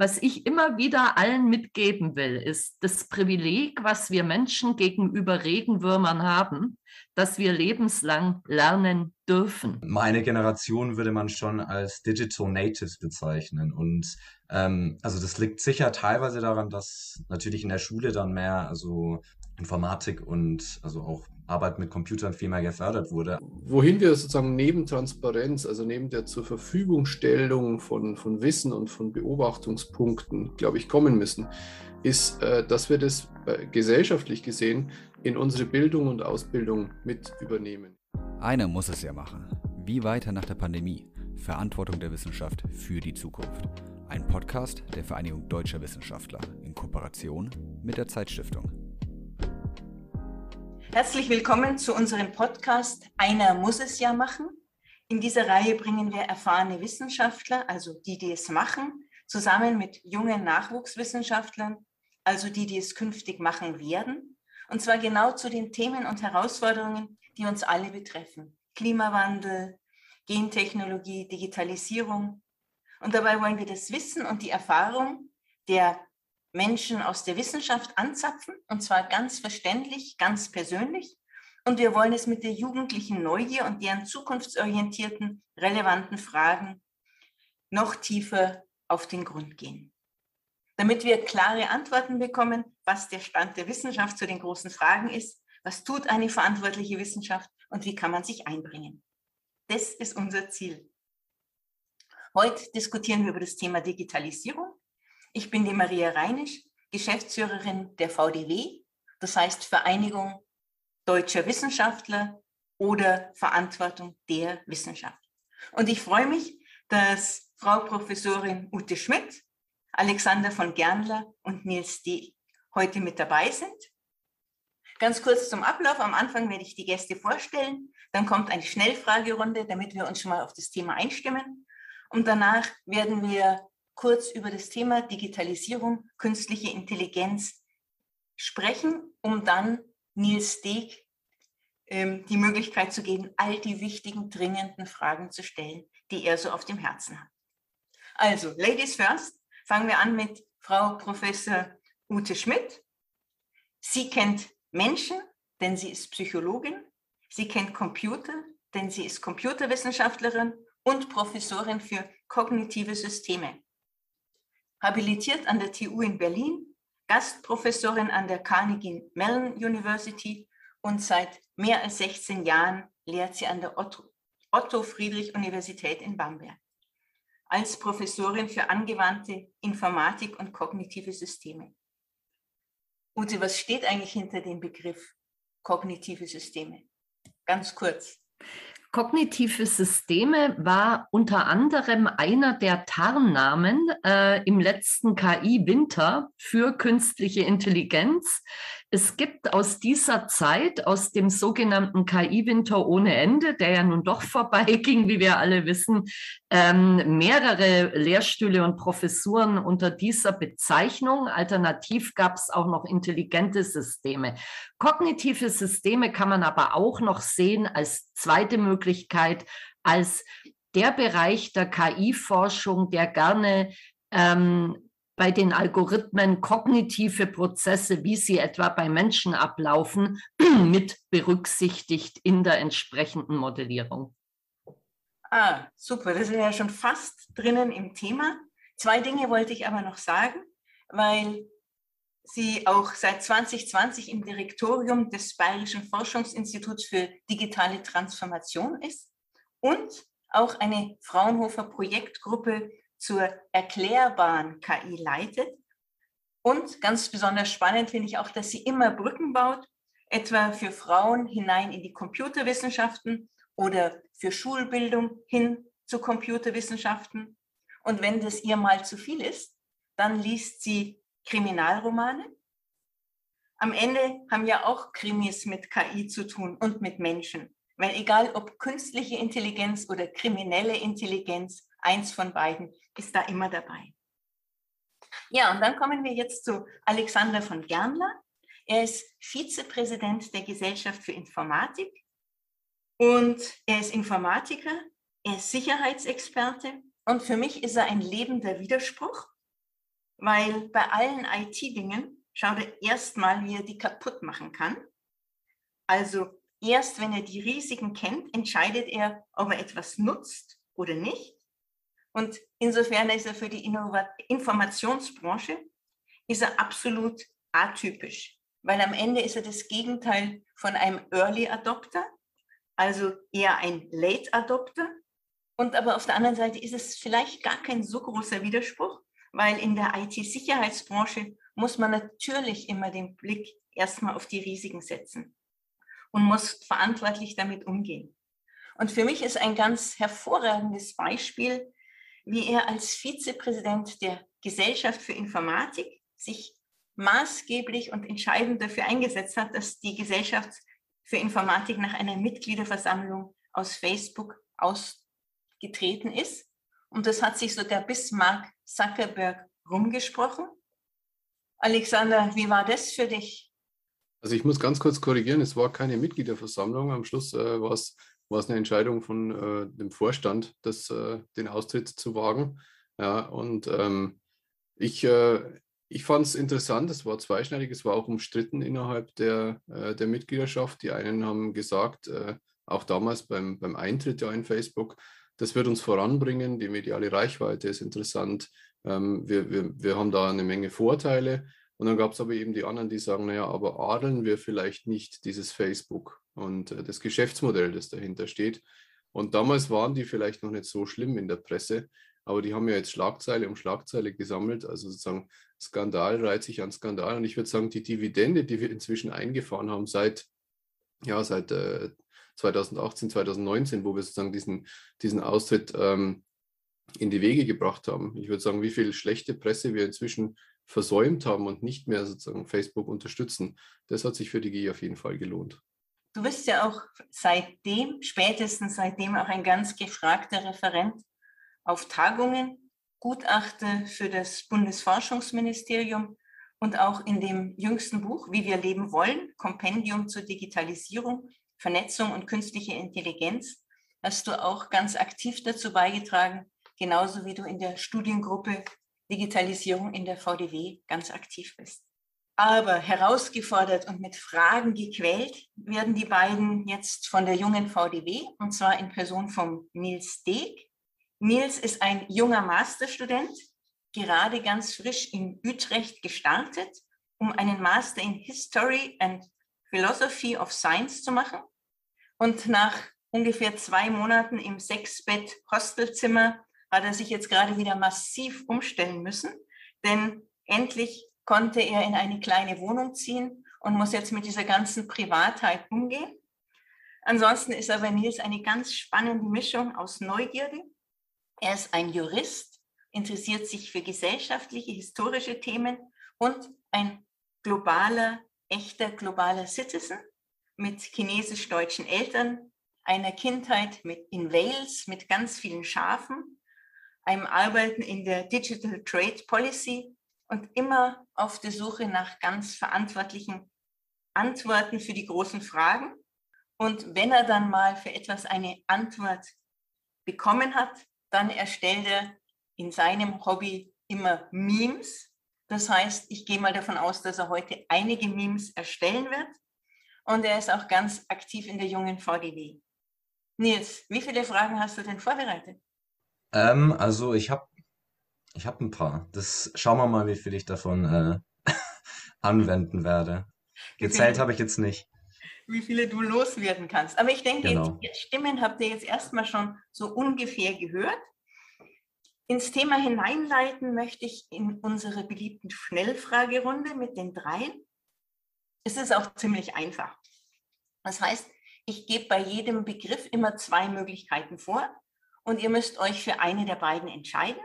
was ich immer wieder allen mitgeben will, ist das Privileg, was wir Menschen gegenüber Regenwürmern haben, dass wir lebenslang lernen dürfen. Meine Generation würde man schon als Digital Natives bezeichnen. Und ähm, also das liegt sicher teilweise daran, dass natürlich in der Schule dann mehr also Informatik und also auch Arbeit mit Computern viel mehr gefördert wurde. Wohin wir sozusagen neben Transparenz, also neben der zur Verfügungstellung von, von Wissen und von Beobachtungspunkten, glaube ich, kommen müssen, ist, äh, dass wir das äh, gesellschaftlich gesehen in unsere Bildung und Ausbildung mit übernehmen. Einer muss es ja machen. Wie weiter nach der Pandemie? Verantwortung der Wissenschaft für die Zukunft. Ein Podcast der Vereinigung Deutscher Wissenschaftler in Kooperation mit der Zeitstiftung. Herzlich willkommen zu unserem Podcast Einer muss es ja machen. In dieser Reihe bringen wir erfahrene Wissenschaftler, also die, die es machen, zusammen mit jungen Nachwuchswissenschaftlern, also die, die es künftig machen werden. Und zwar genau zu den Themen und Herausforderungen, die uns alle betreffen. Klimawandel, Gentechnologie, Digitalisierung. Und dabei wollen wir das Wissen und die Erfahrung der Menschen aus der Wissenschaft anzapfen, und zwar ganz verständlich, ganz persönlich. Und wir wollen es mit der jugendlichen Neugier und deren zukunftsorientierten, relevanten Fragen noch tiefer auf den Grund gehen. Damit wir klare Antworten bekommen, was der Stand der Wissenschaft zu den großen Fragen ist, was tut eine verantwortliche Wissenschaft und wie kann man sich einbringen. Das ist unser Ziel. Heute diskutieren wir über das Thema Digitalisierung ich bin die Maria Reinisch, Geschäftsführerin der VDW, das heißt Vereinigung deutscher Wissenschaftler oder Verantwortung der Wissenschaft. Und ich freue mich, dass Frau Professorin Ute Schmidt, Alexander von Gernler und Nils D. heute mit dabei sind. Ganz kurz zum Ablauf. Am Anfang werde ich die Gäste vorstellen. Dann kommt eine Schnellfragerunde, damit wir uns schon mal auf das Thema einstimmen. Und danach werden wir kurz über das Thema Digitalisierung, künstliche Intelligenz sprechen, um dann Nils Steg ähm, die Möglichkeit zu geben, all die wichtigen, dringenden Fragen zu stellen, die er so auf dem Herzen hat. Also, Ladies first, fangen wir an mit Frau Professor Ute Schmidt. Sie kennt Menschen, denn sie ist Psychologin. Sie kennt Computer, denn sie ist Computerwissenschaftlerin und Professorin für kognitive Systeme habilitiert an der TU in Berlin, Gastprofessorin an der Carnegie Mellon University und seit mehr als 16 Jahren lehrt sie an der Otto, Friedrich Universität in Bamberg als Professorin für angewandte Informatik und kognitive Systeme. Ute, was steht eigentlich hinter dem Begriff kognitive Systeme? Ganz kurz. Kognitive Systeme war unter anderem einer der Tarnnamen äh, im letzten KI-Winter für künstliche Intelligenz. Es gibt aus dieser Zeit, aus dem sogenannten KI-Winter ohne Ende, der ja nun doch vorbeiging, wie wir alle wissen, ähm, mehrere Lehrstühle und Professuren unter dieser Bezeichnung. Alternativ gab es auch noch intelligente Systeme. Kognitive Systeme kann man aber auch noch sehen als zweite Möglichkeit, als der Bereich der KI-Forschung, der gerne ähm, bei den Algorithmen kognitive Prozesse, wie sie etwa bei Menschen ablaufen, mit berücksichtigt in der entsprechenden Modellierung. Ah, super, das ist ja schon fast drinnen im Thema. Zwei Dinge wollte ich aber noch sagen, weil sie auch seit 2020 im Direktorium des Bayerischen Forschungsinstituts für digitale Transformation ist und auch eine Fraunhofer Projektgruppe zur erklärbaren KI leitet. Und ganz besonders spannend finde ich auch, dass sie immer Brücken baut, etwa für Frauen hinein in die Computerwissenschaften oder für Schulbildung hin zu Computerwissenschaften. Und wenn das ihr mal zu viel ist, dann liest sie Kriminalromane. Am Ende haben ja auch Krimis mit KI zu tun und mit Menschen. Weil egal ob künstliche Intelligenz oder kriminelle Intelligenz, eins von beiden ist da immer dabei. Ja, und dann kommen wir jetzt zu Alexander von Gernler. Er ist Vizepräsident der Gesellschaft für Informatik und er ist Informatiker, er ist Sicherheitsexperte und für mich ist er ein lebender Widerspruch. weil bei allen IT-Dingen schaut er erstmal, wie er die kaputt machen kann. Also erst wenn er die Risiken kennt, entscheidet er, ob er etwas nutzt oder nicht. Und insofern ist er für die Innovat Informationsbranche ist er absolut atypisch, weil am Ende ist er das Gegenteil von einem Early Adopter, also eher ein Late Adopter. Und aber auf der anderen Seite ist es vielleicht gar kein so großer Widerspruch, weil in der IT-Sicherheitsbranche muss man natürlich immer den Blick erstmal auf die Risiken setzen und muss verantwortlich damit umgehen. Und für mich ist ein ganz hervorragendes Beispiel, wie er als Vizepräsident der Gesellschaft für Informatik sich maßgeblich und entscheidend dafür eingesetzt hat, dass die Gesellschaft für Informatik nach einer Mitgliederversammlung aus Facebook ausgetreten ist. Und das hat sich sogar bis Mark Zuckerberg rumgesprochen. Alexander, wie war das für dich? Also ich muss ganz kurz korrigieren, es war keine Mitgliederversammlung. Am Schluss äh, war es eine Entscheidung von äh, dem Vorstand, das, äh, den Austritt zu wagen. Ja, und ähm, ich, äh, ich fand es interessant, es war zweischneidig, es war auch umstritten innerhalb der, äh, der Mitgliedschaft. Die einen haben gesagt, äh, auch damals beim, beim Eintritt ja in Facebook, das wird uns voranbringen, die mediale Reichweite ist interessant, ähm, wir, wir, wir haben da eine Menge Vorteile. Und dann gab es aber eben die anderen, die sagen, naja, aber adeln wir vielleicht nicht dieses Facebook und äh, das Geschäftsmodell, das dahinter steht. Und damals waren die vielleicht noch nicht so schlimm in der Presse, aber die haben ja jetzt Schlagzeile um Schlagzeile gesammelt. Also sozusagen Skandal reiht sich an Skandal. Und ich würde sagen, die Dividende, die wir inzwischen eingefahren haben seit, ja, seit äh, 2018, 2019, wo wir sozusagen diesen, diesen Austritt ähm, in die Wege gebracht haben. Ich würde sagen, wie viel schlechte Presse wir inzwischen versäumt haben und nicht mehr sozusagen Facebook unterstützen, das hat sich für die GI auf jeden Fall gelohnt. Du bist ja auch seitdem, spätestens seitdem auch ein ganz gefragter Referent auf Tagungen, Gutachter für das Bundesforschungsministerium und auch in dem jüngsten Buch Wie wir leben wollen, Kompendium zur Digitalisierung, Vernetzung und künstliche Intelligenz, hast du auch ganz aktiv dazu beigetragen, genauso wie du in der Studiengruppe Digitalisierung in der VDW ganz aktiv bist. Aber herausgefordert und mit Fragen gequält werden die beiden jetzt von der jungen VDW und zwar in Person von Nils Deeg. Nils ist ein junger Masterstudent, gerade ganz frisch in Utrecht gestartet, um einen Master in History and Philosophy of Science zu machen. Und nach ungefähr zwei Monaten im Sechsbett-Hostelzimmer hat er sich jetzt gerade wieder massiv umstellen müssen, denn endlich konnte er in eine kleine Wohnung ziehen und muss jetzt mit dieser ganzen Privatheit umgehen. Ansonsten ist aber Nils eine ganz spannende Mischung aus Neugierde. Er ist ein Jurist, interessiert sich für gesellschaftliche, historische Themen und ein globaler, echter globaler Citizen mit chinesisch-deutschen Eltern, einer Kindheit mit, in Wales mit ganz vielen Schafen einem Arbeiten in der Digital Trade Policy und immer auf der Suche nach ganz verantwortlichen Antworten für die großen Fragen. Und wenn er dann mal für etwas eine Antwort bekommen hat, dann erstellt er in seinem Hobby immer Memes. Das heißt, ich gehe mal davon aus, dass er heute einige Memes erstellen wird. Und er ist auch ganz aktiv in der jungen VDW. Nils, wie viele Fragen hast du denn vorbereitet? Ähm, also ich habe ich hab ein paar. Das schauen wir mal, wie viel ich davon äh, anwenden werde. Gezählt habe ich jetzt nicht. Wie viele du loswerden kannst. Aber ich denke, Genau. die Stimmen habt ihr jetzt erstmal schon so ungefähr gehört. Ins Thema hineinleiten möchte ich in unsere beliebten Schnellfragerunde mit den dreien. Es ist auch ziemlich einfach. Das heißt, ich gebe bei jedem Begriff immer zwei Möglichkeiten vor und ihr müsst euch für eine der beiden entscheiden.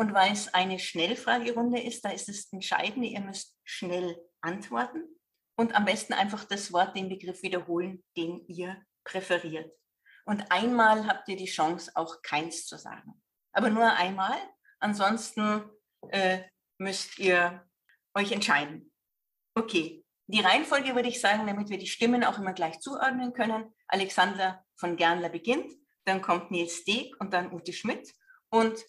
Und weil es eine Schnellfragerunde ist, da ist es entscheidend, ihr müsst schnell antworten und am besten einfach das Wort, den Begriff wiederholen, den ihr präferiert. Und einmal habt ihr die Chance, auch keins zu sagen. Aber nur einmal. Ansonsten äh, müsst ihr euch entscheiden. Okay, die Reihenfolge würde ich sagen, damit wir die Stimmen auch immer gleich zuordnen können. Alexander von Gernler beginnt, dann kommt Nils Steg und dann Ute Schmidt. Und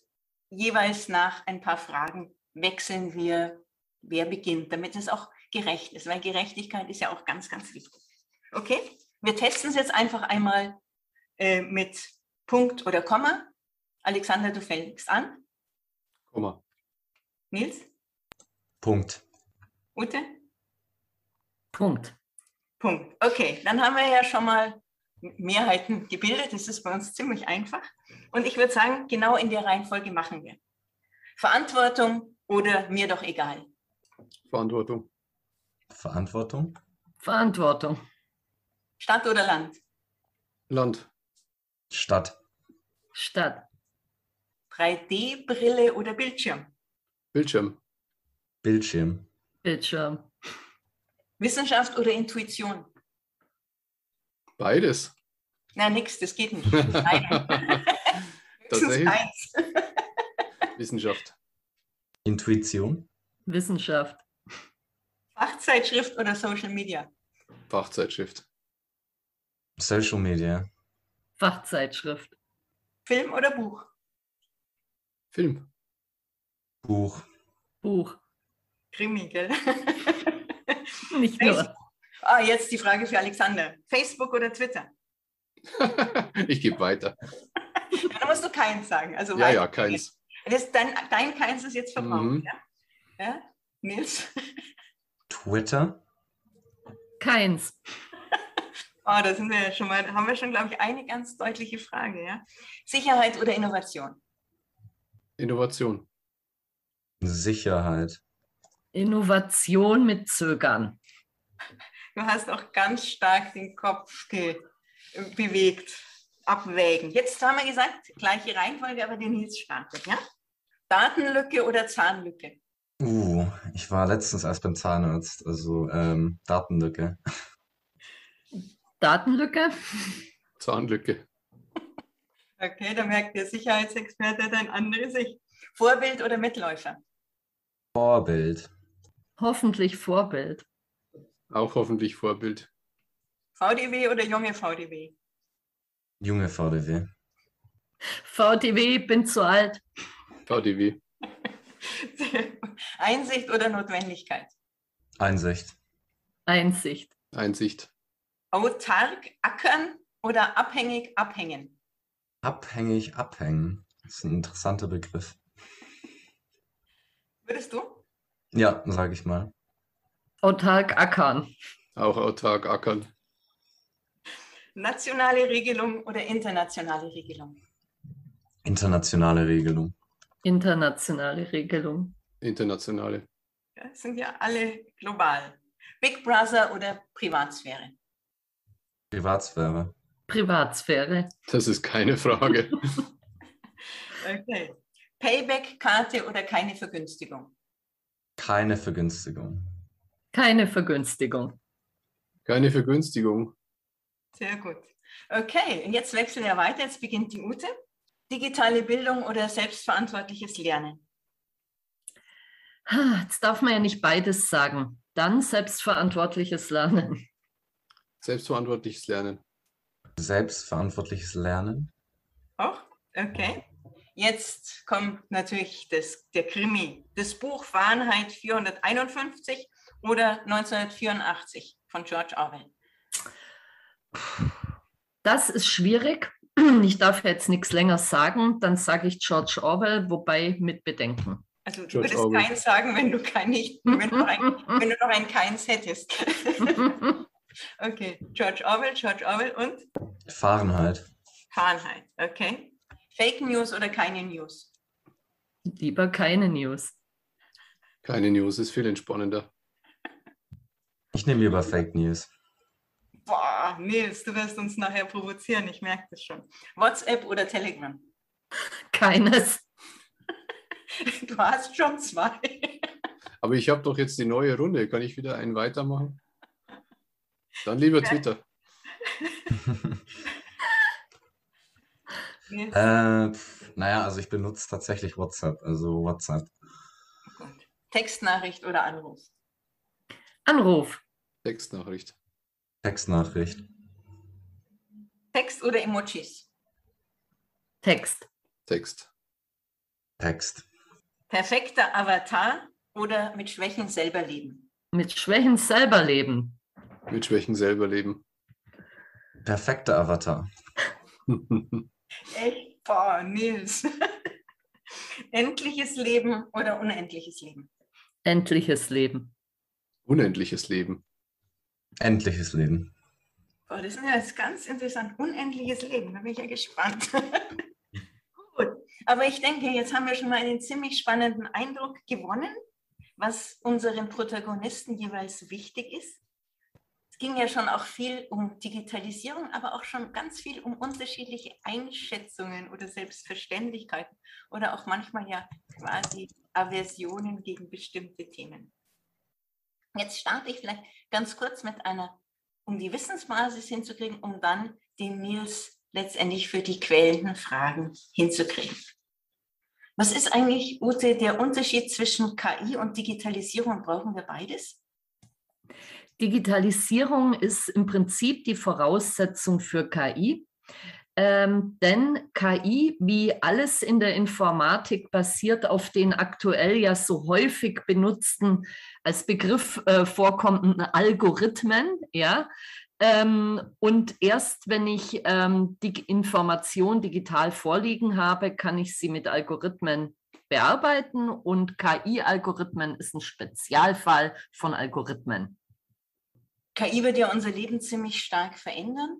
jeweils nach ein paar Fragen wechseln wir, wer beginnt, damit es auch gerecht ist, weil Gerechtigkeit ist ja auch ganz, ganz wichtig. Okay? Wir testen es jetzt einfach einmal äh, mit Punkt oder Komma. Alexander, du fängst an. Komma. Nils? Punkt. Ute? Punkt. Punkt. Okay, dann haben wir ja schon mal Mehrheiten gebildet. Das ist bei uns ziemlich einfach. Und ich würde sagen, genau in der Reihenfolge machen wir. Verantwortung oder mir doch egal. Verantwortung. Verantwortung. Verantwortung. Stadt oder Land? Land. Stadt. Stadt. 3D-Brille oder Bildschirm? Bildschirm. Bildschirm. Bildschirm. Wissenschaft oder Intuition? Beides. Na, nix, das geht nicht. Nein. Tatsächlich. eins. Wissenschaft. Intuition. Wissenschaft. Fachzeitschrift oder Social Media? Fachzeitschrift. Social Media. Fachzeitschrift. Film oder Buch? Film. Buch. Buch. Krimi, gell? Nicht nur. Ah, jetzt die Frage für Alexander. Facebook oder Twitter? ich gebe weiter. Ja, da musst du keins sagen. Also Ja, ja, keins. Das, dein, dein keins ist jetzt verbraucht. Mhm. Ja? ja? Nils? Twitter. Keins. Oh, da sind wir ja schon mal, haben wir schon, glaube ich, eine ganz deutliche Frage. Ja? Sicherheit oder Innovation? Innovation. Sicherheit. Innovation mit Zögern. Du hast auch ganz stark den Kopf bewegt. Abwägen. Jetzt haben wir gesagt, gleiche Reihenfolge, aber der Nils startet. Ja? Datenlücke oder Zahnlücke? Uh, ich war letztens erst beim Zahnarzt, also ähm, Datenlücke. Datenlücke. Zahnlücke. Okay, da merkt der Sicherheitsexperte dein andere Sicht. Vorbild oder Mitläufer? Vorbild. Hoffentlich Vorbild. Auch hoffentlich Vorbild. VDW oder junge VDW? Junge VDW. VTW, bin zu alt. VDW. Einsicht oder Notwendigkeit? Einsicht. Einsicht. Einsicht. Autark ackern oder abhängig abhängen? Abhängig abhängen. Das ist ein interessanter Begriff. Würdest du? Ja, sage ich mal. Autark ackern. Auch autark ackern. Nationale Regelung oder internationale Regelung? Internationale Regelung. Internationale Regelung. Internationale. Ja, sind ja alle global. Big Brother oder Privatsphäre? Privatsphäre. Privatsphäre. Das ist keine Frage. Okay. Payback-Karte oder keine Vergünstigung? Keine Vergünstigung. Keine Vergünstigung. Keine Vergünstigung. Sehr gut. Okay, und jetzt wechseln wir weiter. Jetzt beginnt die Ute. Digitale Bildung oder selbstverantwortliches Lernen? Jetzt darf man ja nicht beides sagen. Dann selbstverantwortliches Lernen. Selbstverantwortliches Lernen. Selbstverantwortliches Lernen. Auch? Okay. Jetzt kommt natürlich das, der Krimi. Das Buch Fahrenheit 451 oder 1984 von George Orwell. Das ist schwierig. Ich darf jetzt nichts länger sagen. Dann sage ich George Orwell, wobei mit Bedenken. Also du George würdest Orwell. keins sagen, wenn du kein nicht, wenn du noch ein, wenn du noch ein keins hättest. okay, George Orwell, George Orwell und Fahrenheit. Fahrenheit. Okay. Fake News oder keine News? Lieber keine News. Keine News ist viel entspannender. Ich nehme lieber Fake News. Boah, Nils, du wirst uns nachher provozieren, ich merke das schon. WhatsApp oder Telegram? Keines. Du hast schon zwei. Aber ich habe doch jetzt die neue Runde. Kann ich wieder einen weitermachen? Dann lieber Twitter. Nils, Äh, pf, naja, also ich benutze tatsächlich WhatsApp. Also WhatsApp. gut. Textnachricht oder Anruf? Anruf. Textnachricht. Textnachricht. Text oder Emojis? Text. Text. Text. Perfekter Avatar oder mit Schwächen selber leben? Mit Schwächen selber leben. Mit Schwächen selber leben. Perfekter Avatar. Echt? Boah, Nils. Endliches Leben oder unendliches Leben? Endliches Leben. Unendliches Leben. Endliches Leben. Boah, das ist ja jetzt ganz interessant. Unendliches Leben, da bin ich ja gespannt. Gut, aber ich denke, jetzt haben wir schon mal einen ziemlich spannenden Eindruck gewonnen, was unseren Protagonisten jeweils wichtig ist ging ja schon auch viel um Digitalisierung, aber auch schon ganz viel um unterschiedliche Einschätzungen oder Selbstverständlichkeiten oder auch manchmal ja quasi Aversionen gegen bestimmte Themen. Jetzt starte ich vielleicht ganz kurz mit einer, um die Wissensbasis hinzukriegen, um dann den Nils letztendlich für die quälenden Fragen hinzukriegen. Was ist eigentlich, Ute, der Unterschied zwischen KI und Digitalisierung? Brauchen wir beides? Digitalisierung ist im Prinzip die Voraussetzung für KI. Ähm, denn KI, wie alles in der Informatik, basiert auf den aktuell ja so häufig benutzten, als Begriff äh, vorkommenden Algorithmen. Ja? Ähm, und erst wenn ich ähm, die Information digital vorliegen habe, kann ich sie mit Algorithmen bearbeiten. Und KI-Algorithmen ist ein Spezialfall von Algorithmen. KI wird ja unser Leben ziemlich stark verändern.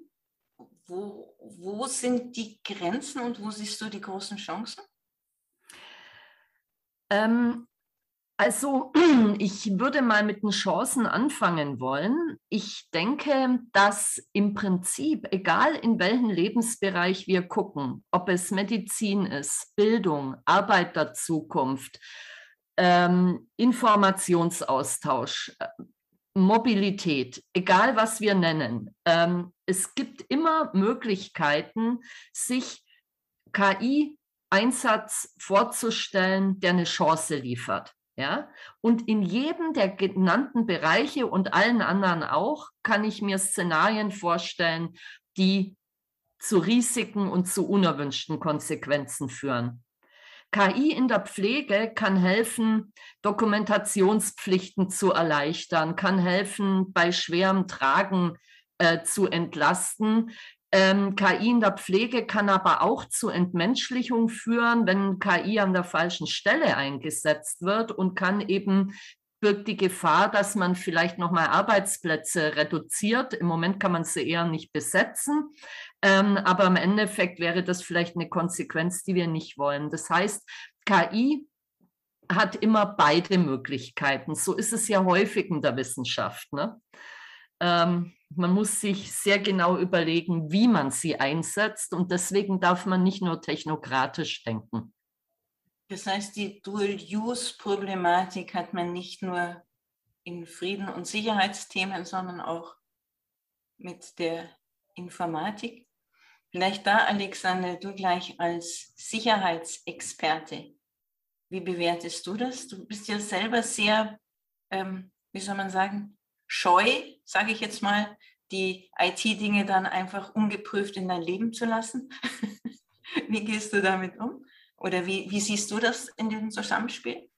Wo, wo sind die Grenzen und wo siehst du die großen Chancen? Ähm, also ich würde mal mit den Chancen anfangen wollen. Ich denke, dass im Prinzip, egal in welchen Lebensbereich wir gucken, ob es Medizin ist, Bildung, Arbeit der Zukunft, ähm, Informationsaustausch, Mobilität, egal was wir nennen. Ähm, es gibt immer Möglichkeiten, sich KI-Einsatz vorzustellen, der eine Chance liefert. Ja? Und in jedem der genannten Bereiche und allen anderen auch kann ich mir Szenarien vorstellen, die zu Risiken und zu unerwünschten Konsequenzen führen. KI in der Pflege kann helfen, Dokumentationspflichten zu erleichtern, kann helfen, bei schwerem Tragen äh, zu entlasten. Ähm, KI in der Pflege kann aber auch zu Entmenschlichung führen, wenn KI an der falschen Stelle eingesetzt wird und kann eben birgt die Gefahr, dass man vielleicht nochmal Arbeitsplätze reduziert. Im Moment kann man sie eher nicht besetzen, ähm, aber im Endeffekt wäre das vielleicht eine Konsequenz, die wir nicht wollen. Das heißt, KI hat immer beide Möglichkeiten. So ist es ja häufig in der Wissenschaft. Ne? Ähm, man muss sich sehr genau überlegen, wie man sie einsetzt und deswegen darf man nicht nur technokratisch denken. Das heißt, die Dual-Use-Problematik hat man nicht nur in Frieden- und Sicherheitsthemen, sondern auch mit der Informatik. Vielleicht da, Alexander, du gleich als Sicherheitsexperte. Wie bewertest du das? Du bist ja selber sehr, ähm, wie soll man sagen, scheu, sage ich jetzt mal, die IT-Dinge dann einfach ungeprüft in dein Leben zu lassen. wie gehst du damit um? Oder wie, wie siehst du das in dem Zusammenspiel?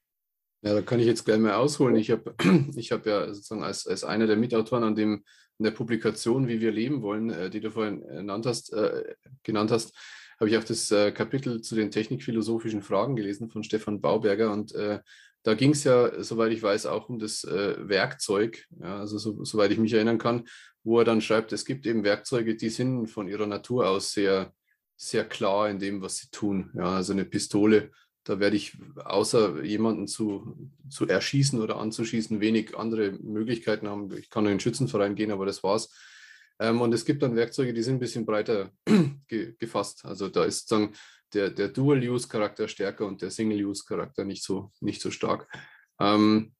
Ja, da kann ich jetzt gleich mal ausholen. Ich habe ich hab ja sozusagen als, als einer der Mitautoren an dem an der Publikation, wie wir leben wollen, äh, die du vorhin genannt hast, äh, genannt hast, habe ich auch das äh, Kapitel zu den technikphilosophischen Fragen gelesen von Stefan Bauberger und äh, da ging es ja, soweit ich weiß, auch um das äh, Werkzeug, ja, also so, soweit ich mich erinnern kann, wo er dann schreibt, es gibt eben Werkzeuge, die sind von ihrer Natur aus sehr sehr klar in dem, was sie tun. Ja, also eine Pistole, da werde ich außer jemanden zu, zu erschießen oder anzuschießen wenig andere Möglichkeiten haben. Ich kann in den Schützenverein gehen, aber das war's. Ähm, und es gibt dann Werkzeuge, die sind ein bisschen breiter ge gefasst. Also da ist dann der, der Dual-Use-Charakter stärker und der Single-Use-Charakter nicht so, nicht so stark. Ähm,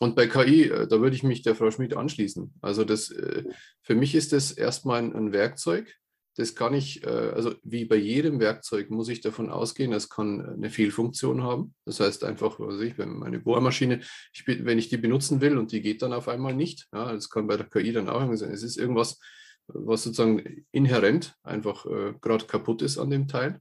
und bei KI, äh, da würde ich mich der Frau Schmidt anschließen. Also das, äh, für mich ist das erstmal ein Werkzeug, das kann ich, äh, also wie bei jedem Werkzeug muss ich davon ausgehen, es kann eine Fehlfunktion haben. Das heißt einfach, was ich, wenn meine Bohrmaschine, ich, wenn ich die benutzen will und die geht dann auf einmal nicht, ja, das kann bei der KI dann auch sein. Es ist irgendwas, was sozusagen inhärent einfach äh, gerade kaputt ist an dem Teil.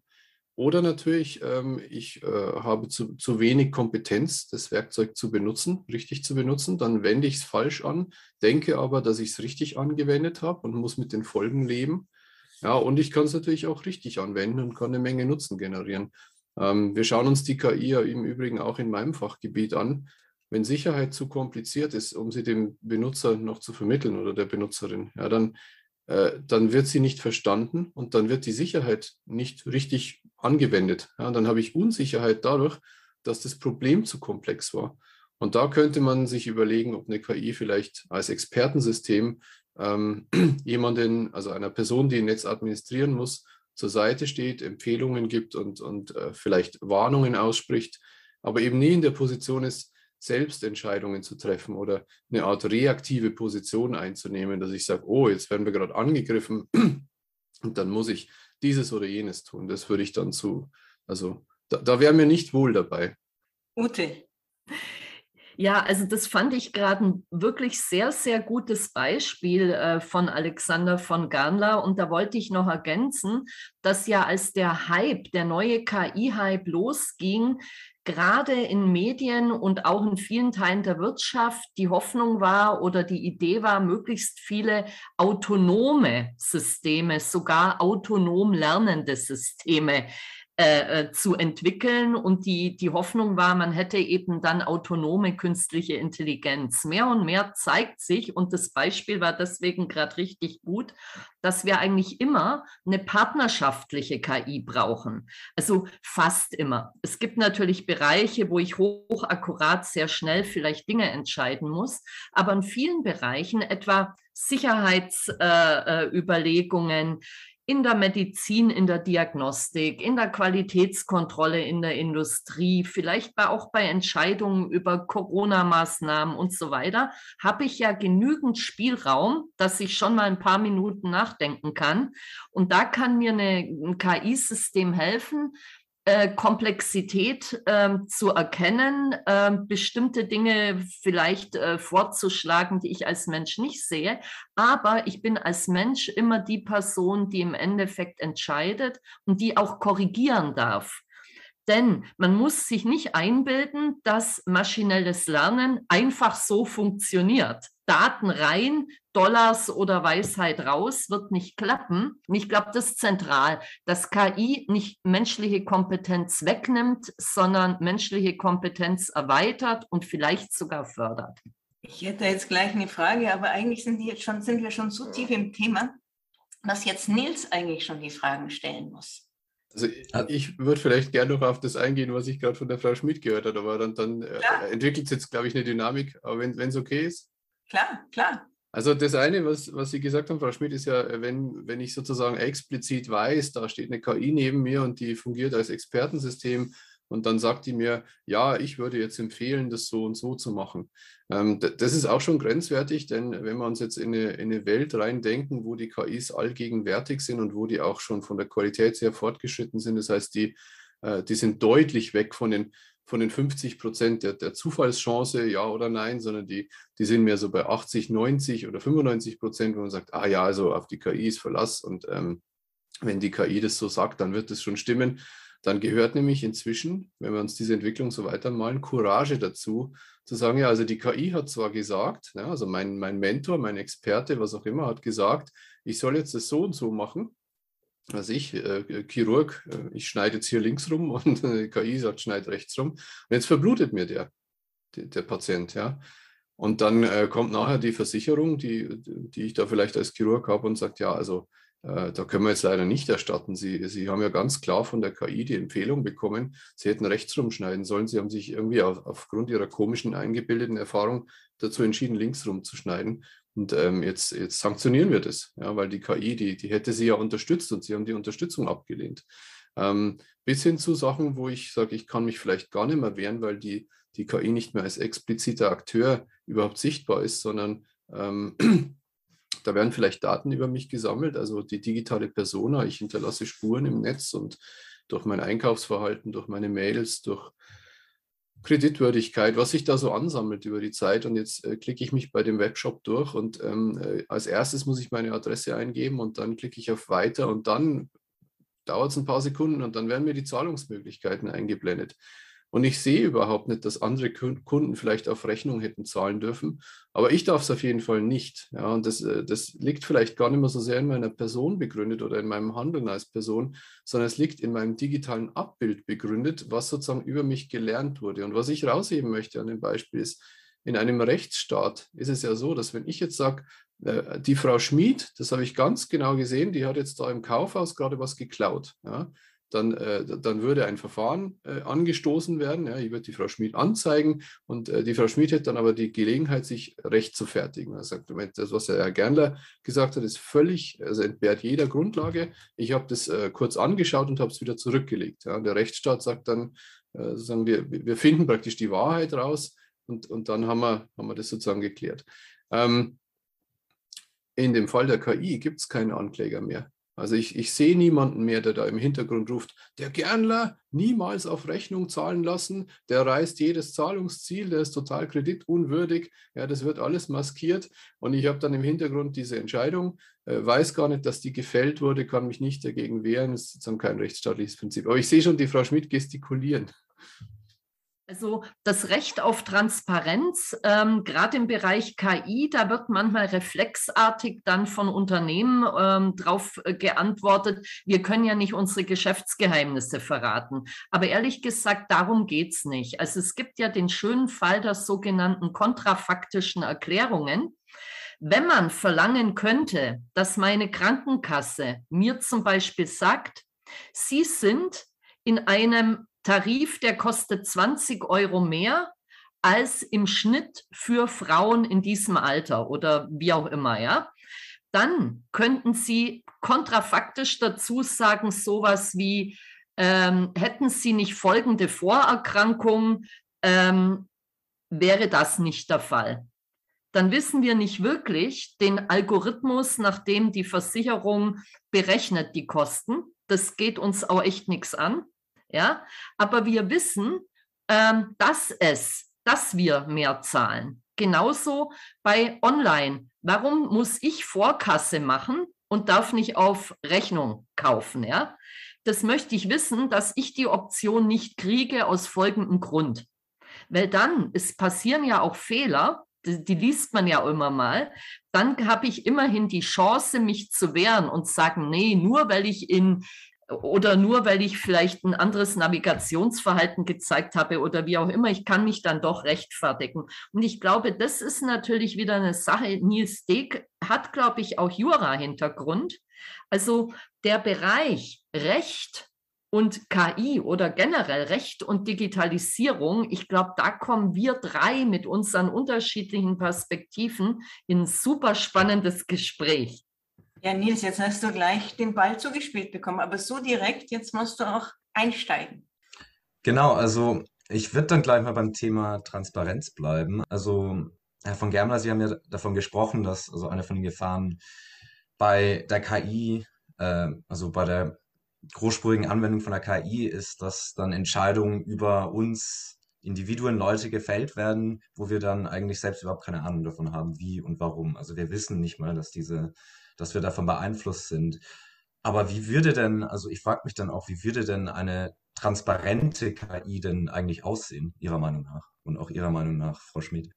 Oder natürlich, ähm, ich äh, habe zu, zu wenig Kompetenz, das Werkzeug zu benutzen, richtig zu benutzen. Dann wende ich es falsch an, denke aber, dass ich es richtig angewendet habe und muss mit den Folgen leben. Ja, und ich kann es natürlich auch richtig anwenden und kann eine Menge Nutzen generieren. Ähm, wir schauen uns die KI ja im Übrigen auch in meinem Fachgebiet an. Wenn Sicherheit zu kompliziert ist, um sie dem Benutzer noch zu vermitteln oder der Benutzerin, ja, dann äh, dann wird sie nicht verstanden und dann wird die Sicherheit nicht richtig angewendet. Ja, dann habe ich Unsicherheit dadurch, dass das Problem zu komplex war. Und da könnte man sich überlegen, ob eine KI vielleicht als Expertensystem ähm, jemanden, also einer Person, die ein Netz administrieren muss, zur Seite steht, Empfehlungen gibt und, und äh, vielleicht Warnungen ausspricht, aber eben nie in der Position ist, selbst Entscheidungen zu treffen oder eine Art reaktive Position einzunehmen, dass ich sage, oh, jetzt werden wir gerade angegriffen und dann muss ich dieses oder jenes tun. Das würde ich dann zu, also da, da wäre mir nicht wohl dabei. Ute. Ja, also das fand ich gerade ein wirklich sehr, sehr gutes Beispiel äh, von Alexander von Garnler. Und da wollte ich noch ergänzen, dass ja als der Hype, der neue KI-Hype losging, gerade in Medien und auch in vielen Teilen der Wirtschaft die Hoffnung war oder die Idee war, möglichst viele autonome Systeme, sogar autonom lernende Systeme äh, äh, zu entwickeln. Und die, die Hoffnung war, man hätte eben dann autonome künstliche Intelligenz. Mehr und mehr zeigt sich, und das Beispiel war deswegen gerade richtig gut, dass wir eigentlich immer eine partnerschaftliche KI brauchen. Also fast immer. Es gibt natürlich Bereiche, wo ich hochakkurat sehr schnell vielleicht Dinge entscheiden muss, aber in vielen Bereichen, etwa Sicherheitsüberlegungen, äh, in der Medizin, in der Diagnostik, in der Qualitätskontrolle in der Industrie, vielleicht auch bei Entscheidungen über Corona-Maßnahmen und so weiter, habe ich ja genügend Spielraum, dass ich schon mal ein paar Minuten nachdenken kann. Und da kann mir eine, ein KI-System helfen, äh, Komplexität äh, zu erkennen, äh, bestimmte Dinge vielleicht äh, vorzuschlagen, die ich als Mensch nicht sehe. Aber ich bin als Mensch immer die Person, die im Endeffekt entscheidet und die auch korrigieren darf. Denn man muss sich nicht einbilden, dass maschinelles Lernen einfach so funktioniert. Daten rein, Dollars oder Weisheit raus, wird nicht klappen. Und ich glaube, das ist zentral, dass KI nicht menschliche Kompetenz wegnimmt, sondern menschliche Kompetenz erweitert und vielleicht sogar fördert. Ich hätte jetzt gleich eine Frage, aber eigentlich sind, die jetzt schon, sind wir schon so tief im Thema, dass jetzt Nils eigentlich schon die Fragen stellen muss. Also ich würde vielleicht gerne noch auf das eingehen, was ich gerade von der Frau Schmidt gehört habe, aber dann, dann äh, entwickelt es jetzt, glaube ich, eine Dynamik, aber wenn es okay ist. Klar, klar. Also das eine, was, was Sie gesagt haben, Frau Schmidt, ist ja, wenn, wenn ich sozusagen explizit weiß, da steht eine KI neben mir und die fungiert als Expertensystem, und dann sagt die mir, ja, ich würde jetzt empfehlen, das so und so zu machen. Ähm, das ist auch schon grenzwertig, denn wenn wir uns jetzt in eine, in eine Welt reindenken, wo die KIs allgegenwärtig sind und wo die auch schon von der Qualität sehr fortgeschritten sind, das heißt, die, äh, die sind deutlich weg von den, von den 50 Prozent der, der Zufallschance, ja oder nein, sondern die, die sind mehr so bei 80, 90 oder 95 Prozent, wo man sagt, ah ja, also auf die KI ist Verlass und ähm, wenn die KI das so sagt, dann wird es schon stimmen. Dann gehört nämlich inzwischen, wenn wir uns diese Entwicklung so weitermalen, Courage dazu, zu sagen, ja, also die KI hat zwar gesagt, ja, also mein, mein Mentor, mein Experte, was auch immer, hat gesagt, ich soll jetzt das so und so machen. Also ich, äh, Chirurg, äh, ich schneide jetzt hier links rum und die KI sagt, schneid rechts rum. Und jetzt verblutet mir der, der, der Patient, ja. Und dann äh, kommt nachher die Versicherung, die, die ich da vielleicht als Chirurg habe und sagt, ja, also äh, da können wir jetzt leider nicht erstatten. Sie, Sie haben ja ganz klar von der KI die Empfehlung bekommen, Sie hätten rechts rumschneiden sollen. Sie haben sich irgendwie auf, aufgrund Ihrer komischen eingebildeten Erfahrung dazu entschieden, links rumzuschneiden. Und ähm, jetzt, jetzt sanktionieren wir das, ja, weil die KI, die, die hätte Sie ja unterstützt und Sie haben die Unterstützung abgelehnt. Ähm, bis hin zu Sachen, wo ich sage, ich kann mich vielleicht gar nicht mehr wehren, weil die, die KI nicht mehr als expliziter Akteur überhaupt sichtbar ist, sondern ähm, da werden vielleicht Daten über mich gesammelt, also die digitale Persona. Ich hinterlasse Spuren im Netz und durch mein Einkaufsverhalten, durch meine Mails, durch Kreditwürdigkeit, was sich da so ansammelt über die Zeit. Und jetzt äh, klicke ich mich bei dem Webshop durch und ähm, äh, als erstes muss ich meine Adresse eingeben und dann klicke ich auf Weiter und dann dauert es ein paar Sekunden und dann werden mir die Zahlungsmöglichkeiten eingeblendet. Und ich sehe überhaupt nicht, dass andere Kunden vielleicht auf Rechnung hätten zahlen dürfen. Aber ich darf es auf jeden Fall nicht. Ja, und das, äh, das liegt vielleicht gar nicht mehr so sehr in meiner Person begründet oder in meinem Handeln als Person, sondern es liegt in meinem digitalen Abbild begründet, was sozusagen über mich gelernt wurde. Und was ich rausheben möchte an dem Beispiel ist, in einem Rechtsstaat ist es ja so, dass wenn ich jetzt sage, äh, die Frau Schmid, das habe ich ganz genau gesehen, die hat jetzt da im Kaufhaus gerade was geklaut. Ja, dann, äh, dann würde ein Verfahren äh, angestoßen werden. Ja, ich würde die Frau Schmid anzeigen und äh, die Frau Schmid hätte dann aber die Gelegenheit, sich recht zu fertigen. Er sagt, das, was Herr Gernler gesagt hat, ist völlig, also entbehrt jeder Grundlage. Ich habe das äh, kurz angeschaut und habe es wieder zurückgelegt. Ja. Der Rechtsstaat sagt dann, äh, sozusagen, wir, wir finden praktisch die Wahrheit raus und, und dann haben wir, haben wir das sozusagen geklärt. Ähm, in dem Fall der KI gibt es keine Ankläger mehr. Also ich, ich sehe niemanden mehr, der da im Hintergrund ruft, der Gernler niemals auf Rechnung zahlen lassen, der reißt jedes Zahlungsziel, der ist total kreditunwürdig, ja, das wird alles maskiert und ich habe dann im Hintergrund diese Entscheidung, äh, weiß gar nicht, dass die gefällt wurde, kann mich nicht dagegen wehren, ist sozusagen kein rechtsstaatliches Prinzip. Aber ich sehe schon die Frau Schmidt gestikulieren. Also das Recht auf Transparenz, ähm, gerade im Bereich KI, da wird manchmal reflexartig dann von Unternehmen ähm, darauf äh, geantwortet, wir können ja nicht unsere Geschäftsgeheimnisse verraten. Aber ehrlich gesagt, darum geht es nicht. Also es gibt ja den schönen Fall der sogenannten kontrafaktischen Erklärungen. Wenn man verlangen könnte, dass meine Krankenkasse mir zum Beispiel sagt, Sie sind in einem Tarif, der kostet 20 Euro mehr als im Schnitt für Frauen in diesem Alter oder wie auch immer, ja. Dann könnten Sie kontrafaktisch dazu sagen, sowas wie, ähm, hätten Sie nicht folgende Vorerkrankung, ähm, wäre das nicht der Fall. Dann wissen wir nicht wirklich den Algorithmus, nach dem die Versicherung berechnet die Kosten. Das geht uns auch echt nichts an. Ja? Aber wir wissen, ähm, dass es, dass wir mehr zahlen. Genauso bei Online. Warum muss ich Vorkasse machen und darf nicht auf Rechnung kaufen? Ja? Das möchte ich wissen, dass ich die Option nicht kriege aus folgendem Grund. Weil dann, es passieren ja auch Fehler, die, die liest man ja immer mal, dann habe ich immerhin die Chance, mich zu wehren und sagen, nee, nur weil ich in oder nur weil ich vielleicht ein anderes Navigationsverhalten gezeigt habe oder wie auch immer, ich kann mich dann doch rechtfertigen. Und ich glaube, das ist natürlich wieder eine Sache. Nils Deck hat, glaube ich, auch Jura-Hintergrund. Also der Bereich Recht und KI oder generell Recht und Digitalisierung, ich glaube, da kommen wir drei mit unseren unterschiedlichen Perspektiven in ein super spannendes Gespräch. Ja, Nils, jetzt hast du gleich den Ball zugespielt bekommen, aber so direkt, jetzt musst du auch einsteigen. Genau, also ich würde dann gleich mal beim Thema Transparenz bleiben. Also, Herr von Germler, Sie haben ja davon gesprochen, dass also eine von den Gefahren bei der KI, äh, also bei der großspurigen Anwendung von der KI ist, dass dann Entscheidungen über uns Individuen, Leute gefällt werden, wo wir dann eigentlich selbst überhaupt keine Ahnung davon haben, wie und warum. Also wir wissen nicht mal, dass diese dass wir davon beeinflusst sind. Aber wie würde denn, also ich frage mich dann auch, wie würde denn eine transparente KI denn eigentlich aussehen, Ihrer Meinung nach und auch Ihrer Meinung nach, Frau Schmid?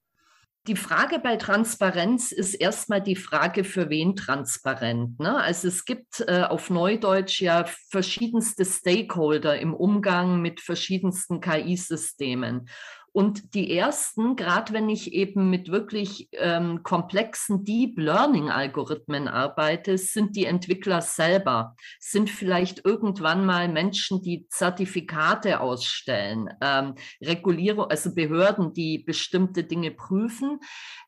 Die Frage bei Transparenz ist erstmal die Frage, für wen transparent. Ne? Also es gibt äh, auf Neudeutsch ja verschiedenste Stakeholder im Umgang mit verschiedensten KI-Systemen. Und die ersten, gerade wenn ich eben mit wirklich ähm, komplexen Deep Learning-Algorithmen arbeite, sind die Entwickler selber, sind vielleicht irgendwann mal Menschen, die Zertifikate ausstellen, ähm, Regulierung, also Behörden, die bestimmte Dinge prüfen,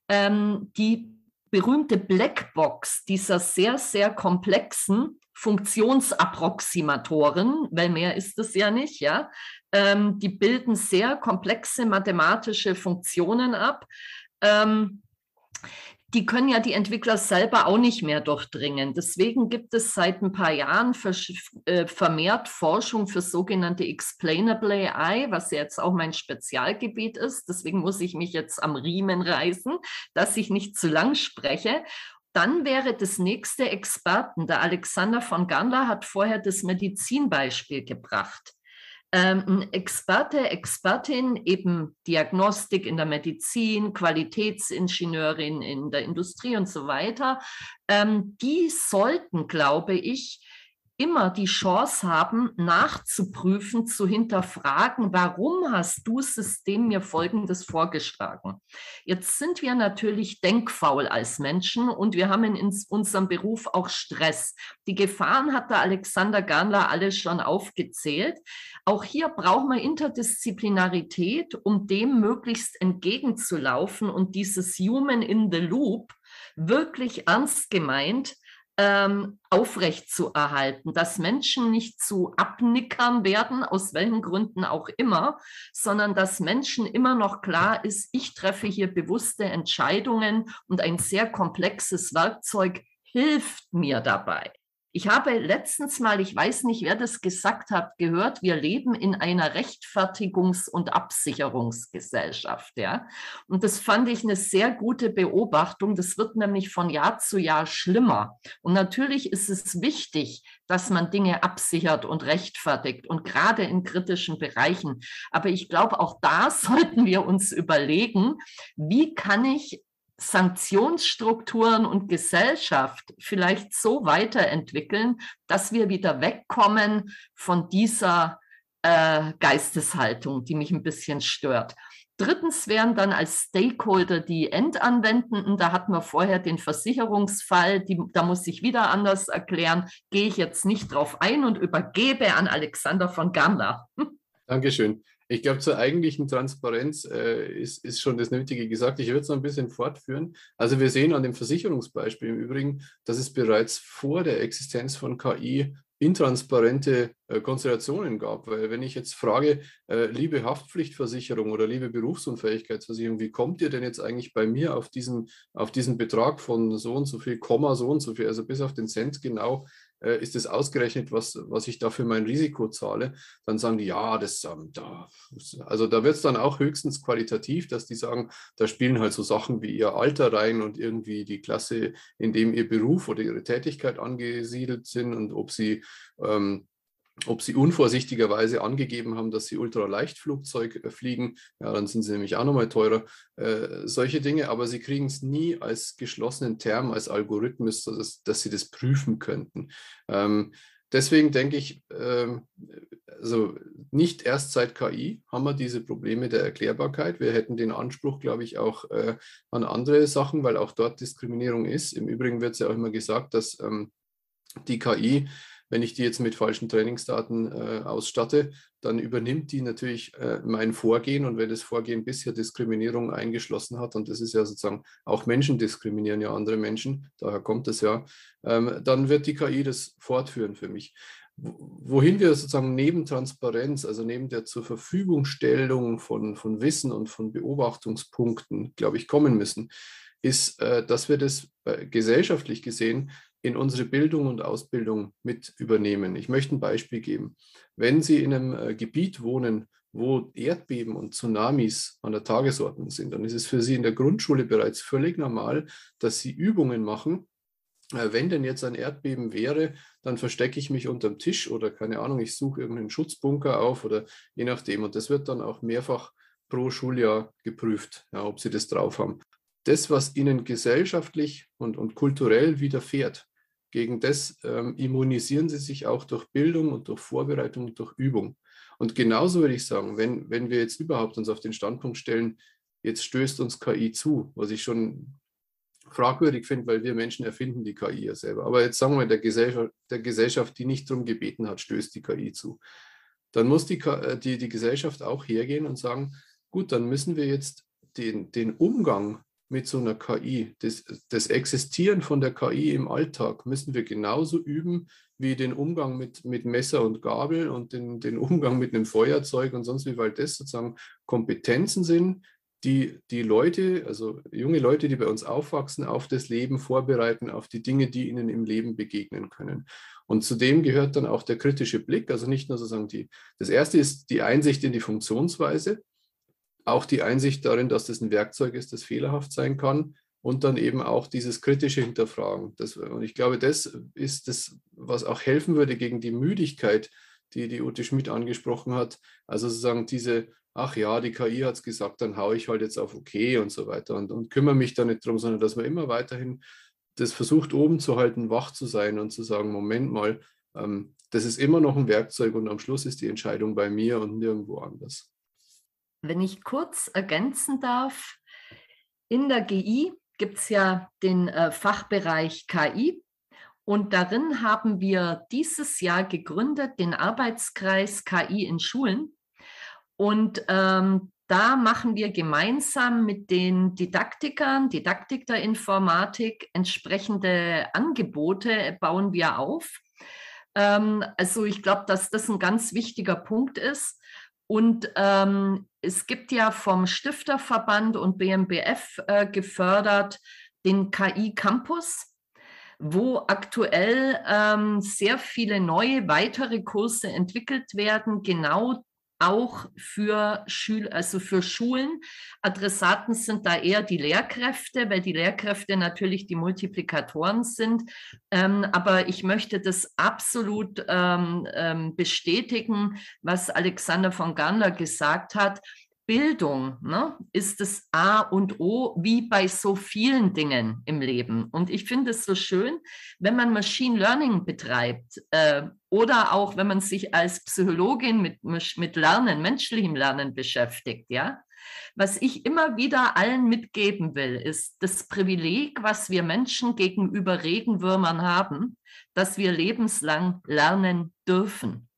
ähm, die berühmte Blackbox dieser sehr, sehr komplexen Funktionsapproximatoren, weil mehr ist es ja nicht, ja. Ähm, die bilden sehr komplexe mathematische Funktionen ab. Ähm, die können ja die Entwickler selber auch nicht mehr durchdringen. Deswegen gibt es seit ein paar Jahren äh, vermehrt Forschung für sogenannte Explainable AI, was ja jetzt auch mein Spezialgebiet ist. Deswegen muss ich mich jetzt am Riemen reißen, dass ich nicht zu lang spreche. Dann wäre das nächste Experten. Der Alexander von Gandler hat vorher das Medizinbeispiel gebracht. Ähm, Experte, Expertin, eben Diagnostik in der Medizin, Qualitätsingenieurin in der Industrie und so weiter, ähm, die sollten, glaube ich, immer die Chance haben, nachzuprüfen, zu hinterfragen, warum hast du System mir Folgendes vorgeschlagen? Jetzt sind wir natürlich denkfaul als Menschen und wir haben in unserem Beruf auch Stress. Die Gefahren hat der Alexander Garnler alle schon aufgezählt. Auch hier braucht man Interdisziplinarität, um dem möglichst entgegenzulaufen und dieses Human in the Loop wirklich ernst gemeint ähm, aufrecht zu erhalten, dass Menschen nicht zu Abnickern werden, aus welchen Gründen auch immer, sondern dass Menschen immer noch klar ist, ich treffe hier bewusste Entscheidungen und ein sehr komplexes Werkzeug hilft mir dabei. Ich habe letztens mal, ich weiß nicht, wer das gesagt hat, gehört, wir leben in einer Rechtfertigungs- und Absicherungsgesellschaft. Ja? Und das fand ich eine sehr gute Beobachtung. Das wird nämlich von Jahr zu Jahr schlimmer. Und natürlich ist es wichtig, dass man Dinge absichert und rechtfertigt und gerade in kritischen Bereichen. Aber ich glaube, auch da sollten wir uns überlegen, wie kann ich Sanktionsstrukturen und Gesellschaft vielleicht so weiterentwickeln, dass wir wieder wegkommen von dieser äh, Geisteshaltung, die mich ein bisschen stört. Drittens wären dann als Stakeholder die Endanwendenden. Da hatten wir vorher den Versicherungsfall. Die, da muss ich wieder anders erklären. Gehe ich jetzt nicht drauf ein und übergebe an Alexander von Gamler. Dankeschön. Ich glaube, zur eigentlichen Transparenz äh, ist, ist schon das Nötige gesagt. Ich würde es noch ein bisschen fortführen. Also wir sehen an dem Versicherungsbeispiel im Übrigen, dass es bereits vor der Existenz von KI intransparente Konstellationen gab. Weil wenn ich jetzt frage, äh, liebe Haftpflichtversicherung oder liebe Berufsunfähigkeitsversicherung, wie kommt ihr denn jetzt eigentlich bei mir auf diesen, auf diesen Betrag von so und so viel, Komma so und so viel, also bis auf den Cent genau, äh, ist es ausgerechnet, was, was ich da für mein Risiko zahle, dann sagen die, ja, das, ähm, da, also da wird es dann auch höchstens qualitativ, dass die sagen, da spielen halt so Sachen wie ihr Alter rein und irgendwie die Klasse, in dem ihr Beruf oder ihre Tätigkeit angesiedelt sind und ob sie ähm, ob sie unvorsichtigerweise angegeben haben, dass sie Ultraleichtflugzeug äh, fliegen, ja, dann sind sie nämlich auch nochmal teurer. Äh, solche Dinge, aber sie kriegen es nie als geschlossenen Term, als Algorithmus, dass, dass sie das prüfen könnten. Ähm, deswegen denke ich, äh, also nicht erst seit KI haben wir diese Probleme der Erklärbarkeit. Wir hätten den Anspruch, glaube ich, auch äh, an andere Sachen, weil auch dort Diskriminierung ist. Im Übrigen wird es ja auch immer gesagt, dass ähm, die KI wenn ich die jetzt mit falschen Trainingsdaten äh, ausstatte, dann übernimmt die natürlich äh, mein Vorgehen und wenn das Vorgehen bisher Diskriminierung eingeschlossen hat, und das ist ja sozusagen, auch Menschen diskriminieren ja andere Menschen, daher kommt es ja, ähm, dann wird die KI das fortführen für mich. Wohin wir sozusagen neben Transparenz, also neben der zur Verfügungstellung von, von Wissen und von Beobachtungspunkten, glaube ich, kommen müssen, ist, äh, dass wir das äh, gesellschaftlich gesehen in unsere Bildung und Ausbildung mit übernehmen. Ich möchte ein Beispiel geben. Wenn Sie in einem äh, Gebiet wohnen, wo Erdbeben und Tsunamis an der Tagesordnung sind, dann ist es für Sie in der Grundschule bereits völlig normal, dass Sie Übungen machen. Äh, wenn denn jetzt ein Erdbeben wäre, dann verstecke ich mich unterm Tisch oder keine Ahnung, ich suche irgendeinen Schutzbunker auf oder je nachdem. Und das wird dann auch mehrfach pro Schuljahr geprüft, ja, ob Sie das drauf haben. Das, was Ihnen gesellschaftlich und, und kulturell widerfährt, gegen das ähm, immunisieren sie sich auch durch Bildung und durch Vorbereitung und durch Übung. Und genauso würde ich sagen, wenn, wenn wir jetzt überhaupt uns auf den Standpunkt stellen, jetzt stößt uns KI zu, was ich schon fragwürdig finde, weil wir Menschen erfinden die KI ja selber. Aber jetzt sagen wir, der Gesellschaft, der Gesellschaft die nicht darum gebeten hat, stößt die KI zu. Dann muss die, äh, die, die Gesellschaft auch hergehen und sagen, gut, dann müssen wir jetzt den, den Umgang mit so einer KI. Das, das Existieren von der KI im Alltag müssen wir genauso üben wie den Umgang mit, mit Messer und Gabel und den, den Umgang mit einem Feuerzeug und sonst wie, weil das sozusagen Kompetenzen sind, die die Leute, also junge Leute, die bei uns aufwachsen, auf das Leben vorbereiten, auf die Dinge, die ihnen im Leben begegnen können. Und zudem gehört dann auch der kritische Blick, also nicht nur sozusagen die, das erste ist die Einsicht in die Funktionsweise, auch die Einsicht darin, dass das ein Werkzeug ist, das fehlerhaft sein kann. und dann eben auch dieses kritische Hinterfragen. Das, und ich glaube, das ist das, was auch helfen würde gegen die Müdigkeit, die die Ute Schmidt angesprochen hat. Also sozusagen diese, ach ja, die KI hat es gesagt, dann haue ich halt jetzt auf OK und so weiter und, und kümmere mich da nicht drum, sondern dass man immer weiterhin das versucht oben zu halten, wach zu sein und zu sagen, Moment mal, ähm, das ist immer noch ein Werkzeug und am Schluss ist die Entscheidung bei mir und nirgendwo anders. Wenn ich kurz ergänzen darf, in der GI gibt es ja den äh, Fachbereich KI und darin haben wir dieses Jahr gegründet den Arbeitskreis KI in Schulen. Und ähm, da machen wir gemeinsam mit den Didaktikern, Didaktik der Informatik, entsprechende Angebote bauen wir auf. Ähm, also ich glaube, dass das ein ganz wichtiger Punkt ist. Und ähm, es gibt ja vom Stifterverband und BMBF äh, gefördert den KI Campus wo aktuell ähm, sehr viele neue weitere Kurse entwickelt werden, genau auch für Schül also für Schulen. Adressaten sind da eher die Lehrkräfte, weil die Lehrkräfte natürlich die Multiplikatoren sind. Ähm, aber ich möchte das absolut ähm, ähm, bestätigen, was Alexander von Gander gesagt hat. Bildung ne, ist das A und O, wie bei so vielen Dingen im Leben. Und ich finde es so schön, wenn man Machine Learning betreibt äh, oder auch wenn man sich als Psychologin mit, mit Lernen, menschlichem Lernen beschäftigt, ja. Was ich immer wieder allen mitgeben will, ist das Privileg, was wir Menschen gegenüber Regenwürmern haben, dass wir lebenslang lernen dürfen.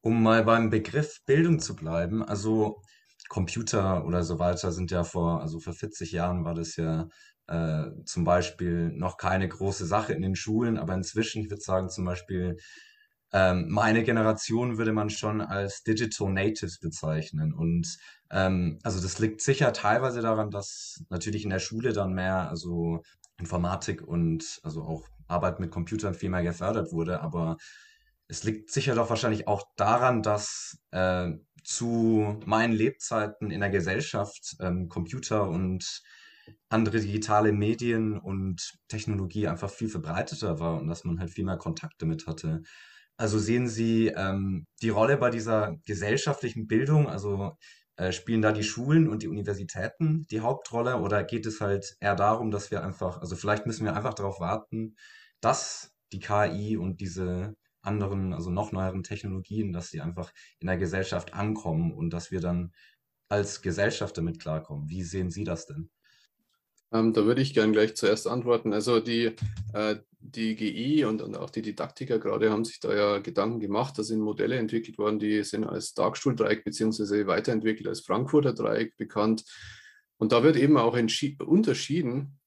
Um mal beim Begriff Bildung zu bleiben, also Computer oder so weiter sind ja vor, also vor 40 Jahren war das ja äh, zum Beispiel noch keine große Sache in den Schulen, aber inzwischen, ich würde sagen, zum Beispiel ähm, meine Generation würde man schon als Digital Natives bezeichnen. Und ähm, also das liegt sicher teilweise daran, dass natürlich in der Schule dann mehr, also Informatik und also auch Arbeit mit Computern viel mehr gefördert wurde, aber es liegt sicher doch wahrscheinlich auch daran, dass äh, zu meinen Lebzeiten in der Gesellschaft ähm, Computer und andere digitale Medien und Technologie einfach viel verbreiteter war und dass man halt viel mehr Kontakt damit hatte. Also sehen Sie ähm, die Rolle bei dieser gesellschaftlichen Bildung, also äh, spielen da die Schulen und die Universitäten die Hauptrolle oder geht es halt eher darum, dass wir einfach, also vielleicht müssen wir einfach darauf warten, dass die KI und diese anderen, also noch neueren Technologien, dass sie einfach in der Gesellschaft ankommen und dass wir dann als Gesellschaft damit klarkommen. Wie sehen Sie das denn? Ähm, da würde ich gerne gleich zuerst antworten. Also die, äh, die GI und, und auch die Didaktiker gerade haben sich da ja Gedanken gemacht. Da sind Modelle entwickelt worden, die sind als Darkstuhl-Dreieck beziehungsweise weiterentwickelt als Frankfurter Dreieck bekannt. Und da wird eben auch unterschieden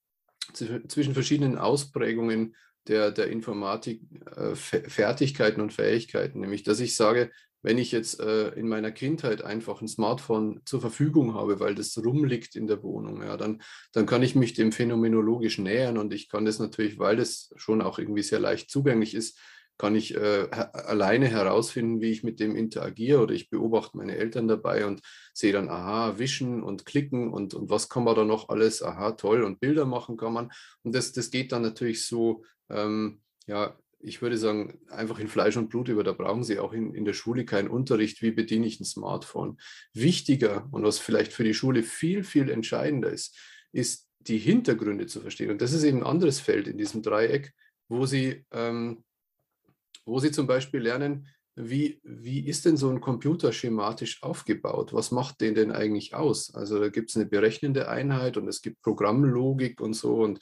zwischen verschiedenen Ausprägungen der, der Informatik äh, Fertigkeiten und Fähigkeiten. Nämlich, dass ich sage, wenn ich jetzt äh, in meiner Kindheit einfach ein Smartphone zur Verfügung habe, weil das rumliegt in der Wohnung, ja, dann, dann kann ich mich dem phänomenologisch nähern und ich kann das natürlich, weil das schon auch irgendwie sehr leicht zugänglich ist, kann ich äh, alleine herausfinden, wie ich mit dem interagiere oder ich beobachte meine Eltern dabei und sehe dann, aha, wischen und klicken und, und was kann man da noch alles, aha, toll und Bilder machen kann man. Und das, das geht dann natürlich so, ähm, ja, ich würde sagen, einfach in Fleisch und Blut über. Da brauchen Sie auch in, in der Schule keinen Unterricht, wie bediene ich ein Smartphone. Wichtiger und was vielleicht für die Schule viel, viel entscheidender ist, ist die Hintergründe zu verstehen. Und das ist eben ein anderes Feld in diesem Dreieck, wo Sie ähm, wo Sie zum Beispiel lernen, wie, wie ist denn so ein Computer schematisch aufgebaut? Was macht den denn eigentlich aus? Also da gibt es eine berechnende Einheit und es gibt Programmlogik und so und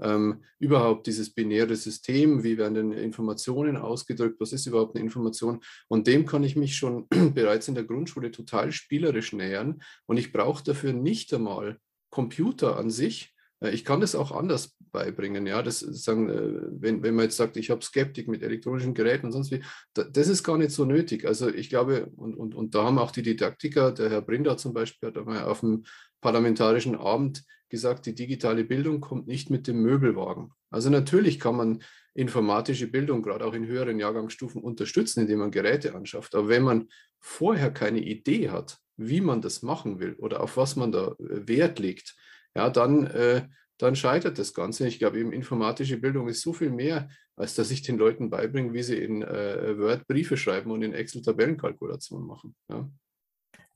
ähm, überhaupt dieses binäre System, wie werden denn Informationen ausgedrückt, was ist überhaupt eine Information? Und dem kann ich mich schon bereits in der Grundschule total spielerisch nähern und ich brauche dafür nicht einmal Computer an sich, ich kann das auch anders beibringen. Ja, das sagen, äh, wenn, wenn man jetzt sagt, ich habe Skeptik mit elektronischen Geräten und sonst wie, das ist gar nicht so nötig. Also ich glaube, und, und, und da haben auch die Didaktiker, der Herr Brinder zum Beispiel, hat einmal auf dem parlamentarischen Abend gesagt, die digitale Bildung kommt nicht mit dem Möbelwagen. Also natürlich kann man informatische Bildung gerade auch in höheren Jahrgangsstufen unterstützen, indem man Geräte anschafft. Aber wenn man vorher keine Idee hat, wie man das machen will oder auf was man da äh, Wert legt, ja, dann, äh, dann scheitert das Ganze. Ich glaube, eben informatische Bildung ist so viel mehr, als dass ich den Leuten beibringe, wie sie in äh, Word Briefe schreiben und in Excel Tabellenkalkulationen machen. Ja.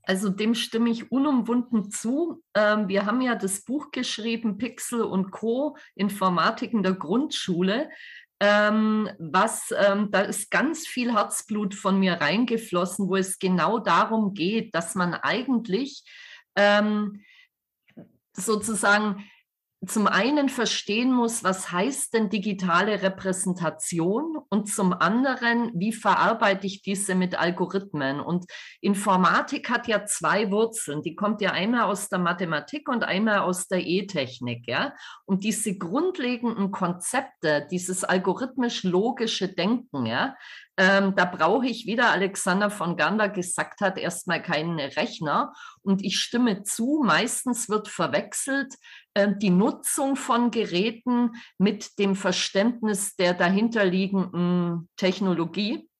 Also dem stimme ich unumwunden zu. Ähm, wir haben ja das Buch geschrieben, Pixel und Co. Informatik in der Grundschule. Ähm, was, ähm, da ist ganz viel Herzblut von mir reingeflossen, wo es genau darum geht, dass man eigentlich ähm, sozusagen zum einen verstehen muss, was heißt denn digitale Repräsentation und zum anderen, wie verarbeite ich diese mit Algorithmen? Und Informatik hat ja zwei Wurzeln. Die kommt ja einmal aus der Mathematik und einmal aus der E-Technik. Ja? Und diese grundlegenden Konzepte, dieses algorithmisch-logische Denken, ja, ähm, da brauche ich, wie der Alexander von Gander gesagt hat, erstmal keinen Rechner. Und ich stimme zu, meistens wird verwechselt äh, die Nutzung von Geräten mit dem Verständnis der dahinterliegenden Technologie.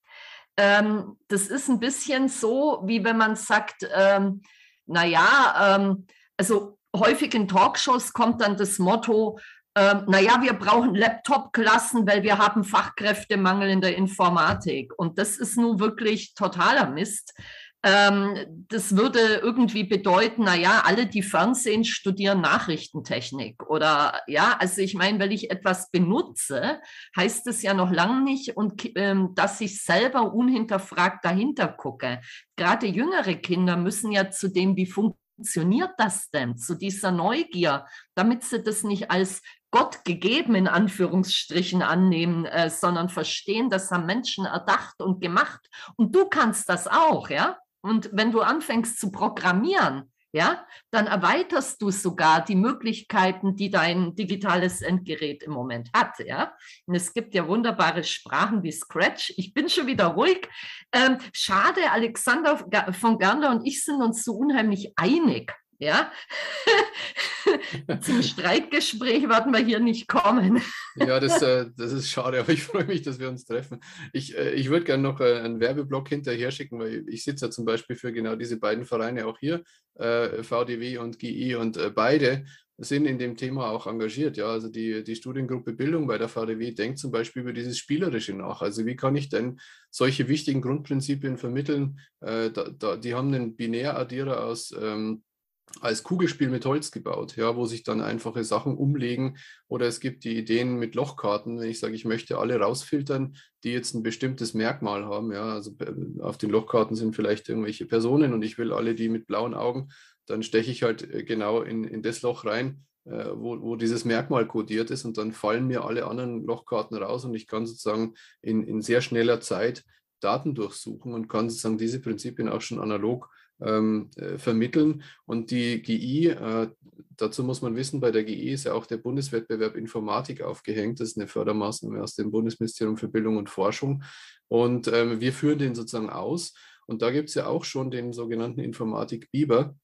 Ähm, das ist ein bisschen so, wie wenn man sagt, ähm, naja, ähm, also häufig in Talkshows kommt dann das Motto, ähm, naja, wir brauchen Laptop-Klassen, weil wir haben Fachkräftemangel in der Informatik. Und das ist nun wirklich totaler Mist. Ähm, das würde irgendwie bedeuten, naja, alle, die Fernsehen studieren Nachrichtentechnik. Oder ja, also ich meine, wenn ich etwas benutze, heißt es ja noch lange nicht, und, ähm, dass ich selber unhinterfragt dahinter gucke. Gerade jüngere Kinder müssen ja zu dem, wie funktioniert das denn, zu dieser Neugier, damit sie das nicht als Gott gegeben in Anführungsstrichen annehmen, äh, sondern verstehen, das haben Menschen erdacht und gemacht. Und du kannst das auch, ja? Und wenn du anfängst zu programmieren, ja, dann erweiterst du sogar die Möglichkeiten, die dein digitales Endgerät im Moment hat, ja. Und es gibt ja wunderbare Sprachen wie Scratch. Ich bin schon wieder ruhig. Ähm, schade, Alexander von Gerner und ich sind uns so unheimlich einig. Ja, zum Streitgespräch werden wir hier nicht kommen. ja, das, äh, das ist schade, aber ich freue mich, dass wir uns treffen. Ich, äh, ich würde gerne noch äh, einen Werbeblock hinterher schicken, weil ich sitze ja zum Beispiel für genau diese beiden Vereine auch hier, äh, VDW und GI, und äh, beide sind in dem Thema auch engagiert. Ja, also die, die Studiengruppe Bildung bei der VDW denkt zum Beispiel über dieses Spielerische nach. Also wie kann ich denn solche wichtigen Grundprinzipien vermitteln? Äh, da, da, die haben einen Binäraddierer aus ähm, als Kugelspiel mit Holz gebaut, ja, wo sich dann einfache Sachen umlegen. Oder es gibt die Ideen mit Lochkarten, wenn ich sage, ich möchte alle rausfiltern, die jetzt ein bestimmtes Merkmal haben. Ja, also äh, auf den Lochkarten sind vielleicht irgendwelche Personen und ich will alle die mit blauen Augen, dann steche ich halt äh, genau in, in das Loch rein, äh, wo, wo dieses Merkmal kodiert ist und dann fallen mir alle anderen Lochkarten raus und ich kann sozusagen in, in sehr schneller Zeit Daten durchsuchen und kann sozusagen diese Prinzipien auch schon analog ähm, äh, vermitteln. Und die GI, äh, dazu muss man wissen, bei der GI ist ja auch der Bundeswettbewerb Informatik aufgehängt. Das ist eine Fördermaßnahme aus dem Bundesministerium für Bildung und Forschung. Und ähm, wir führen den sozusagen aus. Und da gibt es ja auch schon den sogenannten Informatik Biber,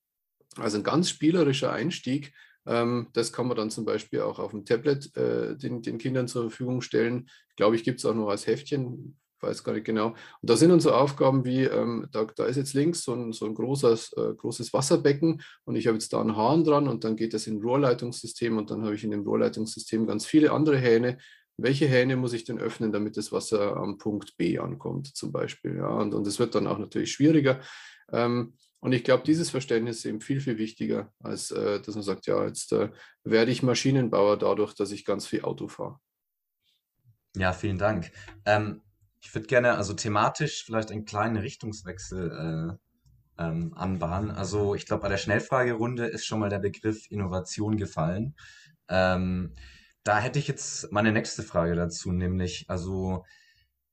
also ein ganz spielerischer Einstieg. Ähm, das kann man dann zum Beispiel auch auf dem Tablet äh, den, den Kindern zur Verfügung stellen. Glaube ich, gibt es auch noch als Heftchen weiß gar nicht genau. Und da sind unsere Aufgaben wie, ähm, da, da, ist jetzt links so ein, so ein großes, äh, großes Wasserbecken und ich habe jetzt da einen Hahn dran und dann geht das in ein Rohrleitungssystem und dann habe ich in dem Rohrleitungssystem ganz viele andere Hähne. Welche Hähne muss ich denn öffnen, damit das Wasser am Punkt B ankommt, zum Beispiel? Ja, und, und das wird dann auch natürlich schwieriger. Ähm, und ich glaube, dieses Verständnis ist eben viel, viel wichtiger, als äh, dass man sagt, ja, jetzt äh, werde ich Maschinenbauer dadurch, dass ich ganz viel Auto fahre. Ja, vielen Dank. Ähm, ich würde gerne also thematisch vielleicht einen kleinen Richtungswechsel äh, ähm, anbahnen. Also ich glaube, bei der Schnellfragerunde ist schon mal der Begriff Innovation gefallen. Ähm, da hätte ich jetzt meine nächste Frage dazu, nämlich also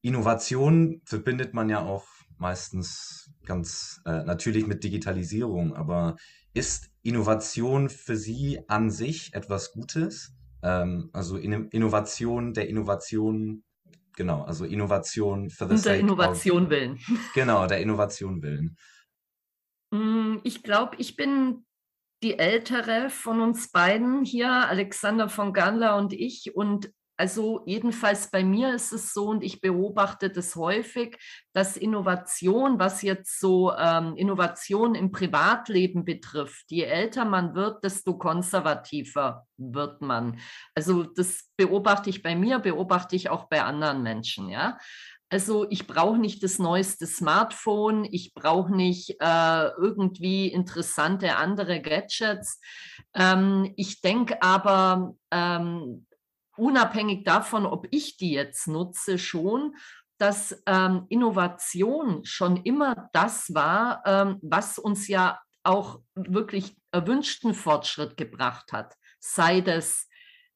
Innovation verbindet man ja auch meistens ganz äh, natürlich mit Digitalisierung, aber ist Innovation für Sie an sich etwas Gutes? Ähm, also in Innovation der Innovation genau, also Innovation für the Der Innovation of, willen. Genau, der Innovation willen. Mm, ich glaube, ich bin die ältere von uns beiden hier, Alexander von Gandler und ich. Und also jedenfalls bei mir ist es so und ich beobachte das häufig, dass Innovation, was jetzt so ähm, Innovation im Privatleben betrifft, je älter man wird, desto konservativer wird man. Also das beobachte ich bei mir, beobachte ich auch bei anderen Menschen, ja. Also ich brauche nicht das neueste Smartphone, ich brauche nicht äh, irgendwie interessante andere Gadgets. Ähm, ich denke aber, ähm, unabhängig davon, ob ich die jetzt nutze, schon, dass ähm, Innovation schon immer das war, ähm, was uns ja auch wirklich erwünschten Fortschritt gebracht hat. Sei das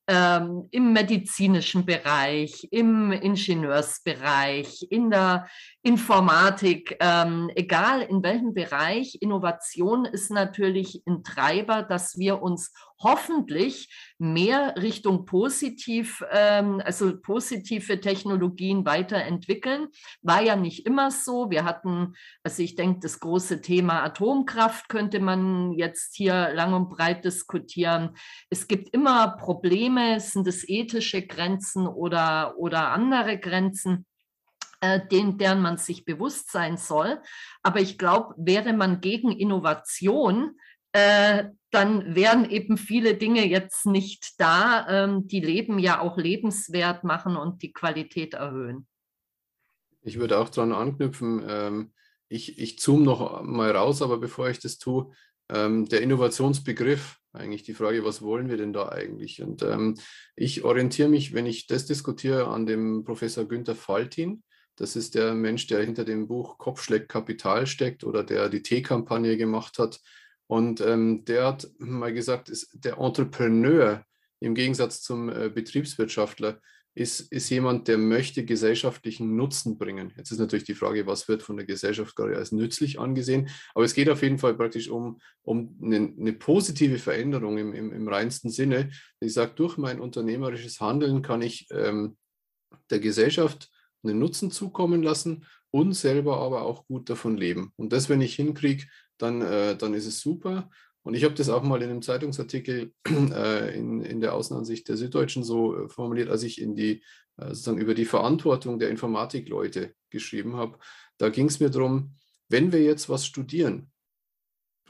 ähm, im medizinischen Bereich, im Ingenieursbereich, in der Informatik, ähm, egal in welchem Bereich, Innovation ist natürlich ein Treiber, dass wir uns hoffentlich mehr Richtung positiv, ähm, also positive Technologien weiterentwickeln. War ja nicht immer so. Wir hatten, also ich denke, das große Thema Atomkraft könnte man jetzt hier lang und breit diskutieren. Es gibt immer Probleme, sind es ethische Grenzen oder, oder andere Grenzen äh, den, deren man sich bewusst sein soll. Aber ich glaube, wäre man gegen Innovation, äh, dann wären eben viele Dinge jetzt nicht da, ähm, die Leben ja auch lebenswert machen und die Qualität erhöhen. Ich würde auch daran anknüpfen, ähm, ich, ich zoome noch mal raus, aber bevor ich das tue, ähm, der Innovationsbegriff, eigentlich die Frage, was wollen wir denn da eigentlich? Und ähm, ich orientiere mich, wenn ich das diskutiere, an dem Professor Günther Faltin. Das ist der Mensch, der hinter dem Buch Kopfschlägt Kapital steckt oder der die T-Kampagne gemacht hat und ähm, der hat mal gesagt, ist der Entrepreneur im Gegensatz zum äh, Betriebswirtschaftler ist, ist jemand, der möchte gesellschaftlichen Nutzen bringen. Jetzt ist natürlich die Frage, was wird von der Gesellschaft gerade als nützlich angesehen. Aber es geht auf jeden Fall praktisch um, um eine, eine positive Veränderung im, im, im reinsten Sinne. Ich sage, durch mein unternehmerisches Handeln kann ich ähm, der Gesellschaft einen Nutzen zukommen lassen und selber aber auch gut davon leben. Und das, wenn ich hinkriege, dann, äh, dann ist es super. Und ich habe das auch mal in einem Zeitungsartikel äh, in, in der Außenansicht der Süddeutschen so äh, formuliert, als ich in die, äh, sozusagen über die Verantwortung der Informatikleute geschrieben habe. Da ging es mir darum, wenn wir jetzt was studieren,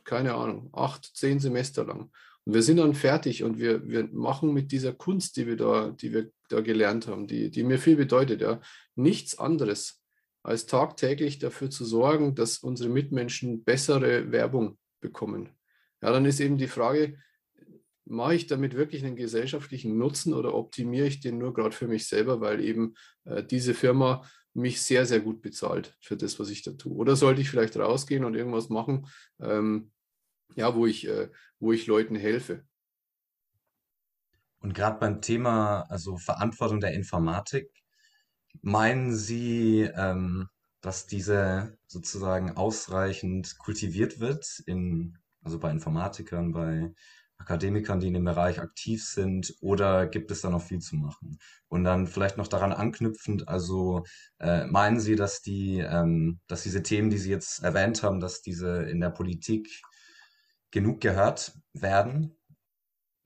keine Ahnung, acht, zehn Semester lang, und wir sind dann fertig und wir, wir machen mit dieser Kunst, die wir da, die wir da gelernt haben, die, die mir viel bedeutet, ja, nichts anderes als tagtäglich dafür zu sorgen, dass unsere Mitmenschen bessere Werbung bekommen. Ja, dann ist eben die Frage, mache ich damit wirklich einen gesellschaftlichen Nutzen oder optimiere ich den nur gerade für mich selber, weil eben äh, diese Firma mich sehr, sehr gut bezahlt für das, was ich da tue? Oder sollte ich vielleicht rausgehen und irgendwas machen, ähm, ja, wo ich, äh, wo ich Leuten helfe? Und gerade beim Thema, also Verantwortung der Informatik, Meinen Sie, ähm, dass diese sozusagen ausreichend kultiviert wird, in, also bei Informatikern, bei Akademikern, die in dem Bereich aktiv sind, oder gibt es da noch viel zu machen? Und dann vielleicht noch daran anknüpfend, also äh, meinen Sie, dass die, ähm, dass diese Themen, die Sie jetzt erwähnt haben, dass diese in der Politik genug gehört werden?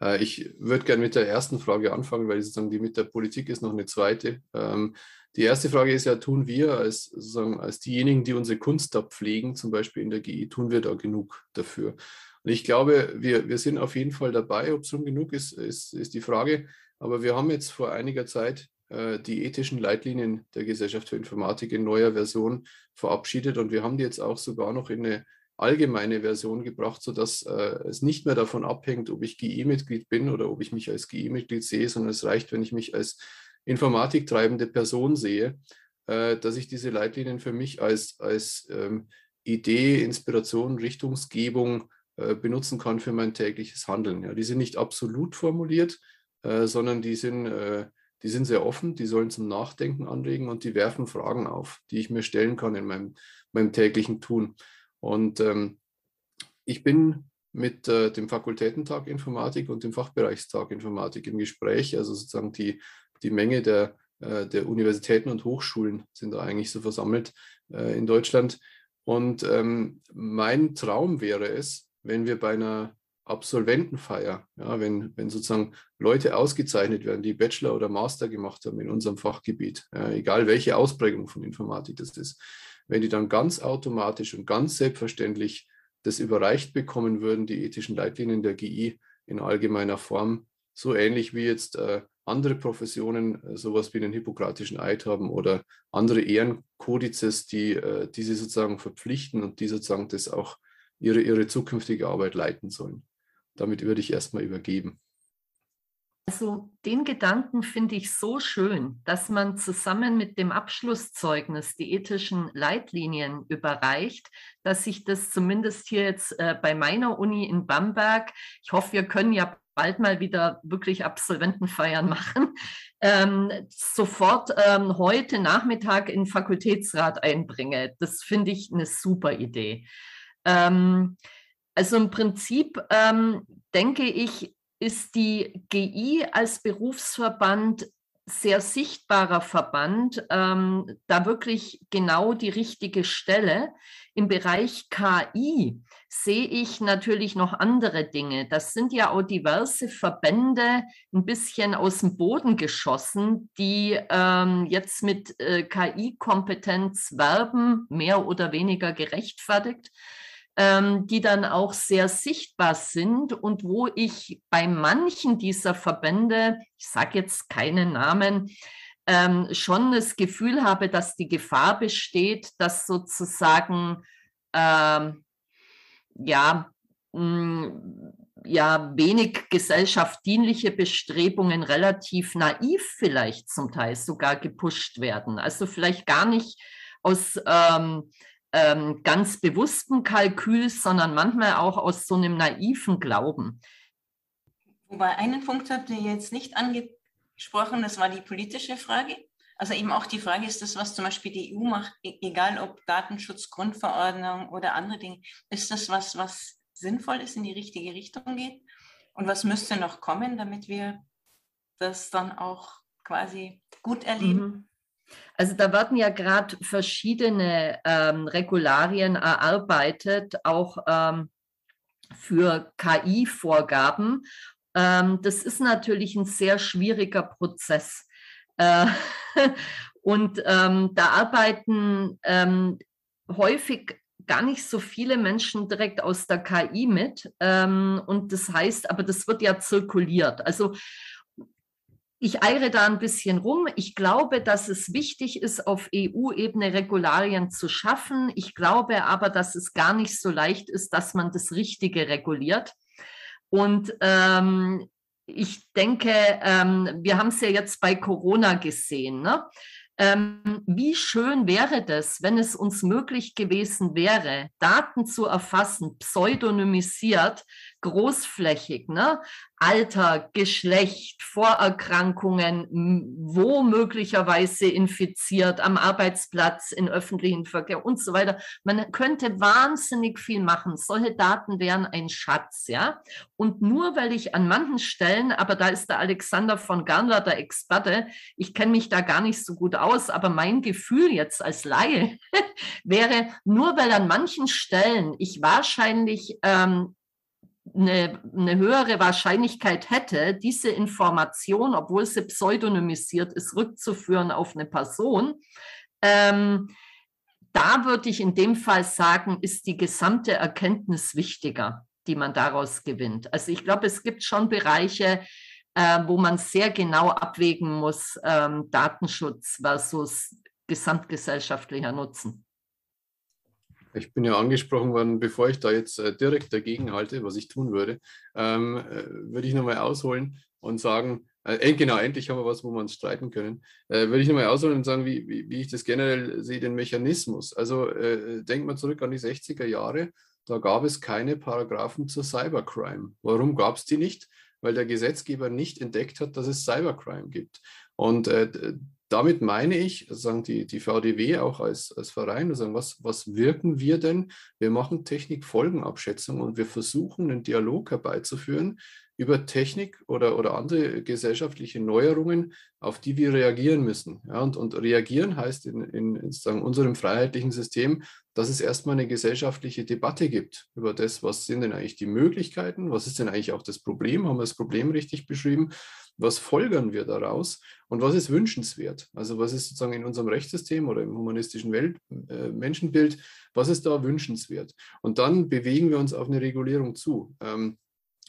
Äh, ich würde gerne mit der ersten Frage anfangen, weil sozusagen die mit der Politik ist noch eine zweite. Ähm, die erste Frage ist ja, tun wir als, sozusagen, als diejenigen, die unsere Kunst da pflegen, zum Beispiel in der GI, tun wir da genug dafür? Und ich glaube, wir, wir sind auf jeden Fall dabei. Ob es schon genug ist, ist, ist die Frage. Aber wir haben jetzt vor einiger Zeit äh, die ethischen Leitlinien der Gesellschaft für Informatik in neuer Version verabschiedet und wir haben die jetzt auch sogar noch in eine allgemeine Version gebracht, sodass äh, es nicht mehr davon abhängt, ob ich GI-Mitglied bin oder ob ich mich als GI-Mitglied sehe, sondern es reicht, wenn ich mich als informatiktreibende Person sehe, äh, dass ich diese Leitlinien für mich als, als ähm, Idee, Inspiration, Richtungsgebung äh, benutzen kann für mein tägliches Handeln. Ja, die sind nicht absolut formuliert, äh, sondern die sind, äh, die sind sehr offen, die sollen zum Nachdenken anregen und die werfen Fragen auf, die ich mir stellen kann in meinem, meinem täglichen Tun. Und ähm, ich bin mit äh, dem Fakultätentag Informatik und dem Fachbereichstag Informatik im Gespräch. Also sozusagen die, die Menge der, äh, der Universitäten und Hochschulen sind da eigentlich so versammelt äh, in Deutschland. Und ähm, mein Traum wäre es, wenn wir bei einer Absolventenfeier, ja, wenn, wenn sozusagen Leute ausgezeichnet werden, die Bachelor oder Master gemacht haben in unserem Fachgebiet, egal welche Ausprägung von Informatik das ist, wenn die dann ganz automatisch und ganz selbstverständlich das überreicht bekommen würden, die ethischen Leitlinien der GI in allgemeiner Form, so ähnlich wie jetzt äh, andere Professionen äh, sowas wie einen hippokratischen Eid haben oder andere Ehrenkodizes, die äh, diese sozusagen verpflichten und die sozusagen das auch ihre, ihre zukünftige Arbeit leiten sollen damit würde ich erstmal übergeben. Also den Gedanken finde ich so schön, dass man zusammen mit dem Abschlusszeugnis die ethischen Leitlinien überreicht, dass ich das zumindest hier jetzt äh, bei meiner Uni in Bamberg, ich hoffe, wir können ja bald mal wieder wirklich Absolventenfeiern machen, ähm, sofort ähm, heute Nachmittag in Fakultätsrat einbringe. Das finde ich eine super Idee. Ähm, also im Prinzip ähm, denke ich, ist die GI als Berufsverband sehr sichtbarer Verband, ähm, da wirklich genau die richtige Stelle. Im Bereich KI sehe ich natürlich noch andere Dinge. Das sind ja auch diverse Verbände ein bisschen aus dem Boden geschossen, die ähm, jetzt mit äh, KI-Kompetenz werben, mehr oder weniger gerechtfertigt ähm, die dann auch sehr sichtbar sind und wo ich bei manchen dieser Verbände, ich sage jetzt keine Namen, ähm, schon das Gefühl habe, dass die Gefahr besteht, dass sozusagen ähm, ja, mh, hm, ja wenig gesellschaftsdienliche Bestrebungen relativ naiv vielleicht zum Teil sogar gepusht werden. Also vielleicht gar nicht aus ähm, ähm, ganz bewussten Kalkül, sondern manchmal auch aus so einem naiven Glauben. Wobei einen Punkt habt ihr jetzt nicht angesprochen, das war die politische Frage. Also eben auch die Frage ist das, was zum Beispiel die EU macht, e-, egal ob Datenschutz, Grundverordnung oder andere Dinge, ist das was, was sinnvoll ist, in die richtige Richtung geht? Und was müsste noch kommen, damit wir das dann auch quasi gut erleben? Mhm. Also da werden ja gerade verschiedene ähm, Regularien erarbeitet, auch ähm, für KI-Vorgaben. Ähm, das ist natürlich ein sehr schwieriger Prozess. Äh, und ähm, da arbeiten ähm, häufig gar nicht so viele Menschen direkt aus der KI mit. Ähm, und das heißt, aber das wird ja zirkuliert. Also ich eire da ein bisschen rum. Ich glaube, dass es wichtig ist, auf EU-Ebene Regularien zu schaffen. Ich glaube aber, dass es gar nicht so leicht ist, dass man das Richtige reguliert. Und ähm, ich denke, ähm, wir haben es ja jetzt bei Corona gesehen. Ne? Ähm, wie schön wäre das, wenn es uns möglich gewesen wäre, Daten zu erfassen, pseudonymisiert, großflächig, ne? Alter, Geschlecht, Vorerkrankungen, wo möglicherweise infiziert, am Arbeitsplatz, in öffentlichen Verkehr und so weiter. Man könnte wahnsinnig viel machen. Solche Daten wären ein Schatz, ja. Und nur weil ich an manchen Stellen, aber da ist der Alexander von Garnler der Experte, ich kenne mich da gar nicht so gut aus, aber mein Gefühl jetzt als Laie wäre, nur weil an manchen Stellen ich wahrscheinlich ähm, eine, eine höhere Wahrscheinlichkeit hätte, diese Information, obwohl sie pseudonymisiert ist, rückzuführen auf eine Person, ähm, da würde ich in dem Fall sagen, ist die gesamte Erkenntnis wichtiger, die man daraus gewinnt. Also ich glaube, es gibt schon Bereiche, äh, wo man sehr genau abwägen muss, ähm, Datenschutz versus gesamtgesellschaftlicher Nutzen. Ich bin ja angesprochen worden, bevor ich da jetzt äh, direkt dagegen halte, was ich tun würde, ähm, äh, würde ich nochmal ausholen und sagen, äh, genau, endlich haben wir was, wo wir uns streiten können, äh, würde ich nochmal ausholen und sagen, wie, wie, wie, ich das generell sehe, den Mechanismus. Also äh, denkt mal zurück an die 60er Jahre, da gab es keine Paragraphen zur Cybercrime. Warum gab es die nicht? Weil der Gesetzgeber nicht entdeckt hat, dass es Cybercrime gibt. Und äh, damit meine ich, sagen die, die VDW auch als, als Verein, sagen, was, was wirken wir denn? Wir machen Technikfolgenabschätzung und wir versuchen, einen Dialog herbeizuführen, über Technik oder, oder andere gesellschaftliche Neuerungen, auf die wir reagieren müssen. Ja, und, und reagieren heißt in, in, in unserem freiheitlichen System, dass es erstmal eine gesellschaftliche Debatte gibt über das, was sind denn eigentlich die Möglichkeiten, was ist denn eigentlich auch das Problem, haben wir das Problem richtig beschrieben, was folgern wir daraus und was ist wünschenswert? Also was ist sozusagen in unserem Rechtssystem oder im humanistischen Welt, äh, Menschenbild, was ist da wünschenswert? Und dann bewegen wir uns auf eine Regulierung zu. Ähm,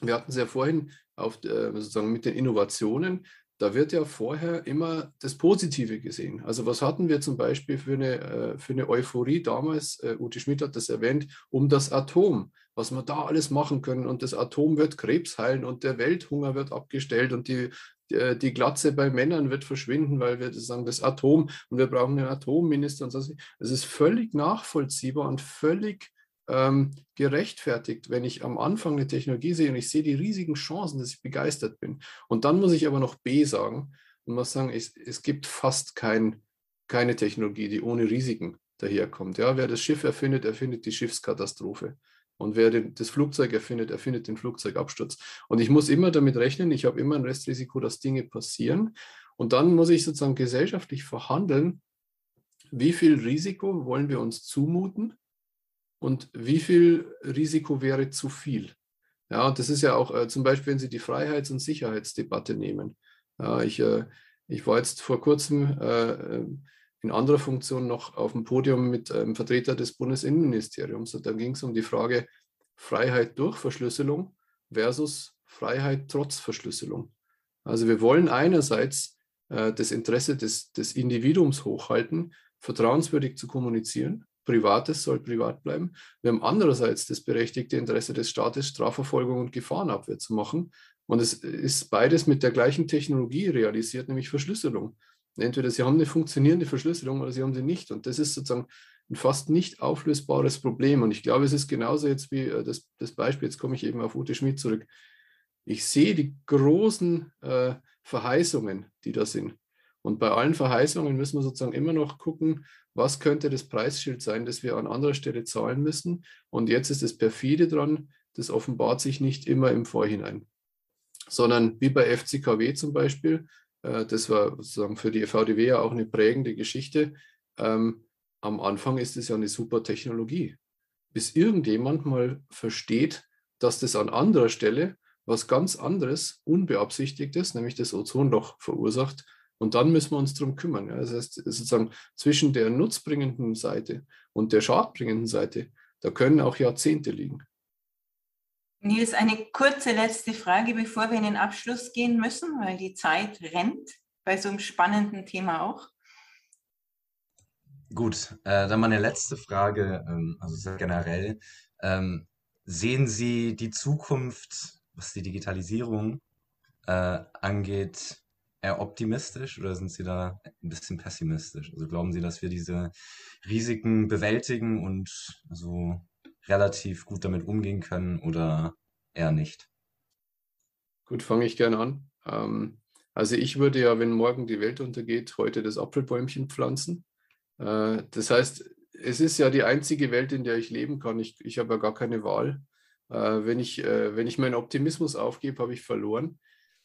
wir hatten es ja vorhin auf, äh, sozusagen mit den Innovationen. Da wird ja vorher immer das Positive gesehen. Also was hatten wir zum Beispiel für eine, äh, für eine Euphorie damals, äh, Ute Schmidt hat das erwähnt, um das Atom, was wir da alles machen können. Und das Atom wird Krebs heilen und der Welthunger wird abgestellt und die, die, die Glatze bei Männern wird verschwinden, weil wir sagen, das Atom und wir brauchen einen Atomminister und so. Es ist völlig nachvollziehbar und völlig ähm, gerechtfertigt, wenn ich am Anfang eine Technologie sehe und ich sehe die riesigen Chancen, dass ich begeistert bin. Und dann muss ich aber noch B sagen und muss sagen, es, es gibt fast kein, keine Technologie, die ohne Risiken daherkommt. Ja, wer das Schiff erfindet, erfindet die Schiffskatastrophe. Und wer den, das Flugzeug erfindet, erfindet den Flugzeugabsturz. Und ich muss immer damit rechnen, ich habe immer ein Restrisiko, dass Dinge passieren. Und dann muss ich sozusagen gesellschaftlich verhandeln, wie viel Risiko wollen wir uns zumuten und wie viel Risiko wäre zu viel. Ja, und das ist ja auch äh, zum Beispiel, wenn Sie die Freiheits- und Sicherheitsdebatte nehmen. Ja, ich, äh, ich war jetzt vor kurzem äh, in anderer Funktion noch auf dem Podium mit einem Vertreter des Bundesinnenministeriums. Und da ging es um die Frage Freiheit durch Verschlüsselung versus Freiheit trotz Verschlüsselung. Also wir wollen einerseits äh, das Interesse des, des Individuums hochhalten, vertrauenswürdig zu kommunizieren, Privates soll privat bleiben. Wir haben andererseits das berechtigte Interesse des Staates, Strafverfolgung und Gefahrenabwehr zu machen. Und es ist beides mit der gleichen Technologie realisiert, nämlich Verschlüsselung. Entweder Sie haben eine funktionierende Verschlüsselung oder Sie haben sie nicht. Und das ist sozusagen ein fast nicht auflösbares Problem. Und ich glaube, es ist genauso jetzt wie äh, das, das Beispiel, jetzt komme ich eben auf Ute Schmidt zurück. Ich sehe die großen äh, Verheißungen, die da sind. Und bei allen Verheißungen müssen wir sozusagen immer noch gucken, was könnte das Preisschild sein, das wir an anderer Stelle zahlen müssen. Und jetzt ist das perfide dran, das offenbart sich nicht immer im Vorhinein, sondern wie bei FCKW zum Beispiel, das war sozusagen für die VDW ja auch eine prägende Geschichte. Ähm, am Anfang ist es ja eine super Technologie, bis irgendjemand mal versteht, dass das an anderer Stelle was ganz anderes, unbeabsichtigtes, nämlich das Ozonloch verursacht und dann müssen wir uns darum kümmern. Das heißt, sozusagen zwischen der nutzbringenden Seite und der schadbringenden Seite, da können auch Jahrzehnte liegen. Nils, eine kurze letzte Frage, bevor wir in den Abschluss gehen müssen, weil die Zeit rennt, bei so einem spannenden Thema auch. Gut, äh, dann meine letzte Frage, ähm, also generell. Ähm, sehen Sie die Zukunft, was die Digitalisierung äh, angeht, eher optimistisch oder sind Sie da ein bisschen pessimistisch? Also glauben Sie, dass wir diese Risiken bewältigen und so relativ gut damit umgehen können oder eher nicht? Gut, fange ich gerne an. Ähm, also ich würde ja, wenn morgen die Welt untergeht, heute das Apfelbäumchen pflanzen. Äh, das heißt, es ist ja die einzige Welt, in der ich leben kann. Ich, ich habe ja gar keine Wahl. Äh, wenn, ich, äh, wenn ich meinen Optimismus aufgebe, habe ich verloren.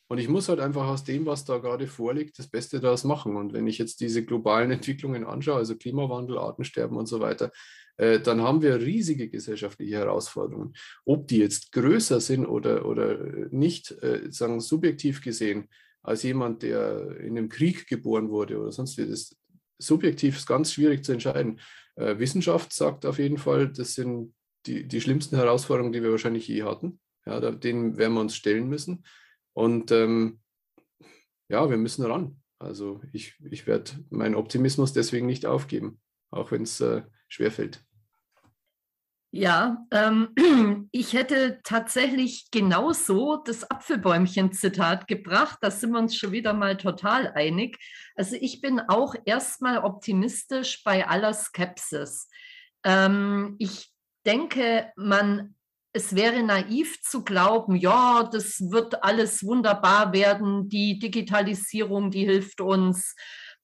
Und ich muss halt einfach aus dem, was da gerade vorliegt, das Beste daraus machen. Und wenn ich jetzt diese globalen Entwicklungen anschaue, also Klimawandel, Artensterben und so weiter, äh, dann haben wir riesige gesellschaftliche Herausforderungen. Ob die jetzt größer sind oder, oder nicht, äh, sagen subjektiv gesehen, als jemand, der in einem Krieg geboren wurde oder sonst wie, das subjektiv ist ganz schwierig zu entscheiden. Äh, Wissenschaft sagt auf jeden Fall, das sind die, die schlimmsten Herausforderungen, die wir wahrscheinlich je hatten. Ja, denen werden wir uns stellen müssen. Und ähm, ja, wir müssen ran. Also ich, ich werde meinen Optimismus deswegen nicht aufgeben, auch wenn es äh, schwerfällt. Ja, ähm, ich hätte tatsächlich genauso das Apfelbäumchen-Zitat gebracht. Da sind wir uns schon wieder mal total einig. Also ich bin auch erstmal optimistisch bei aller Skepsis. Ähm, ich denke, man es wäre naiv zu glauben, ja, das wird alles wunderbar werden, die Digitalisierung, die hilft uns,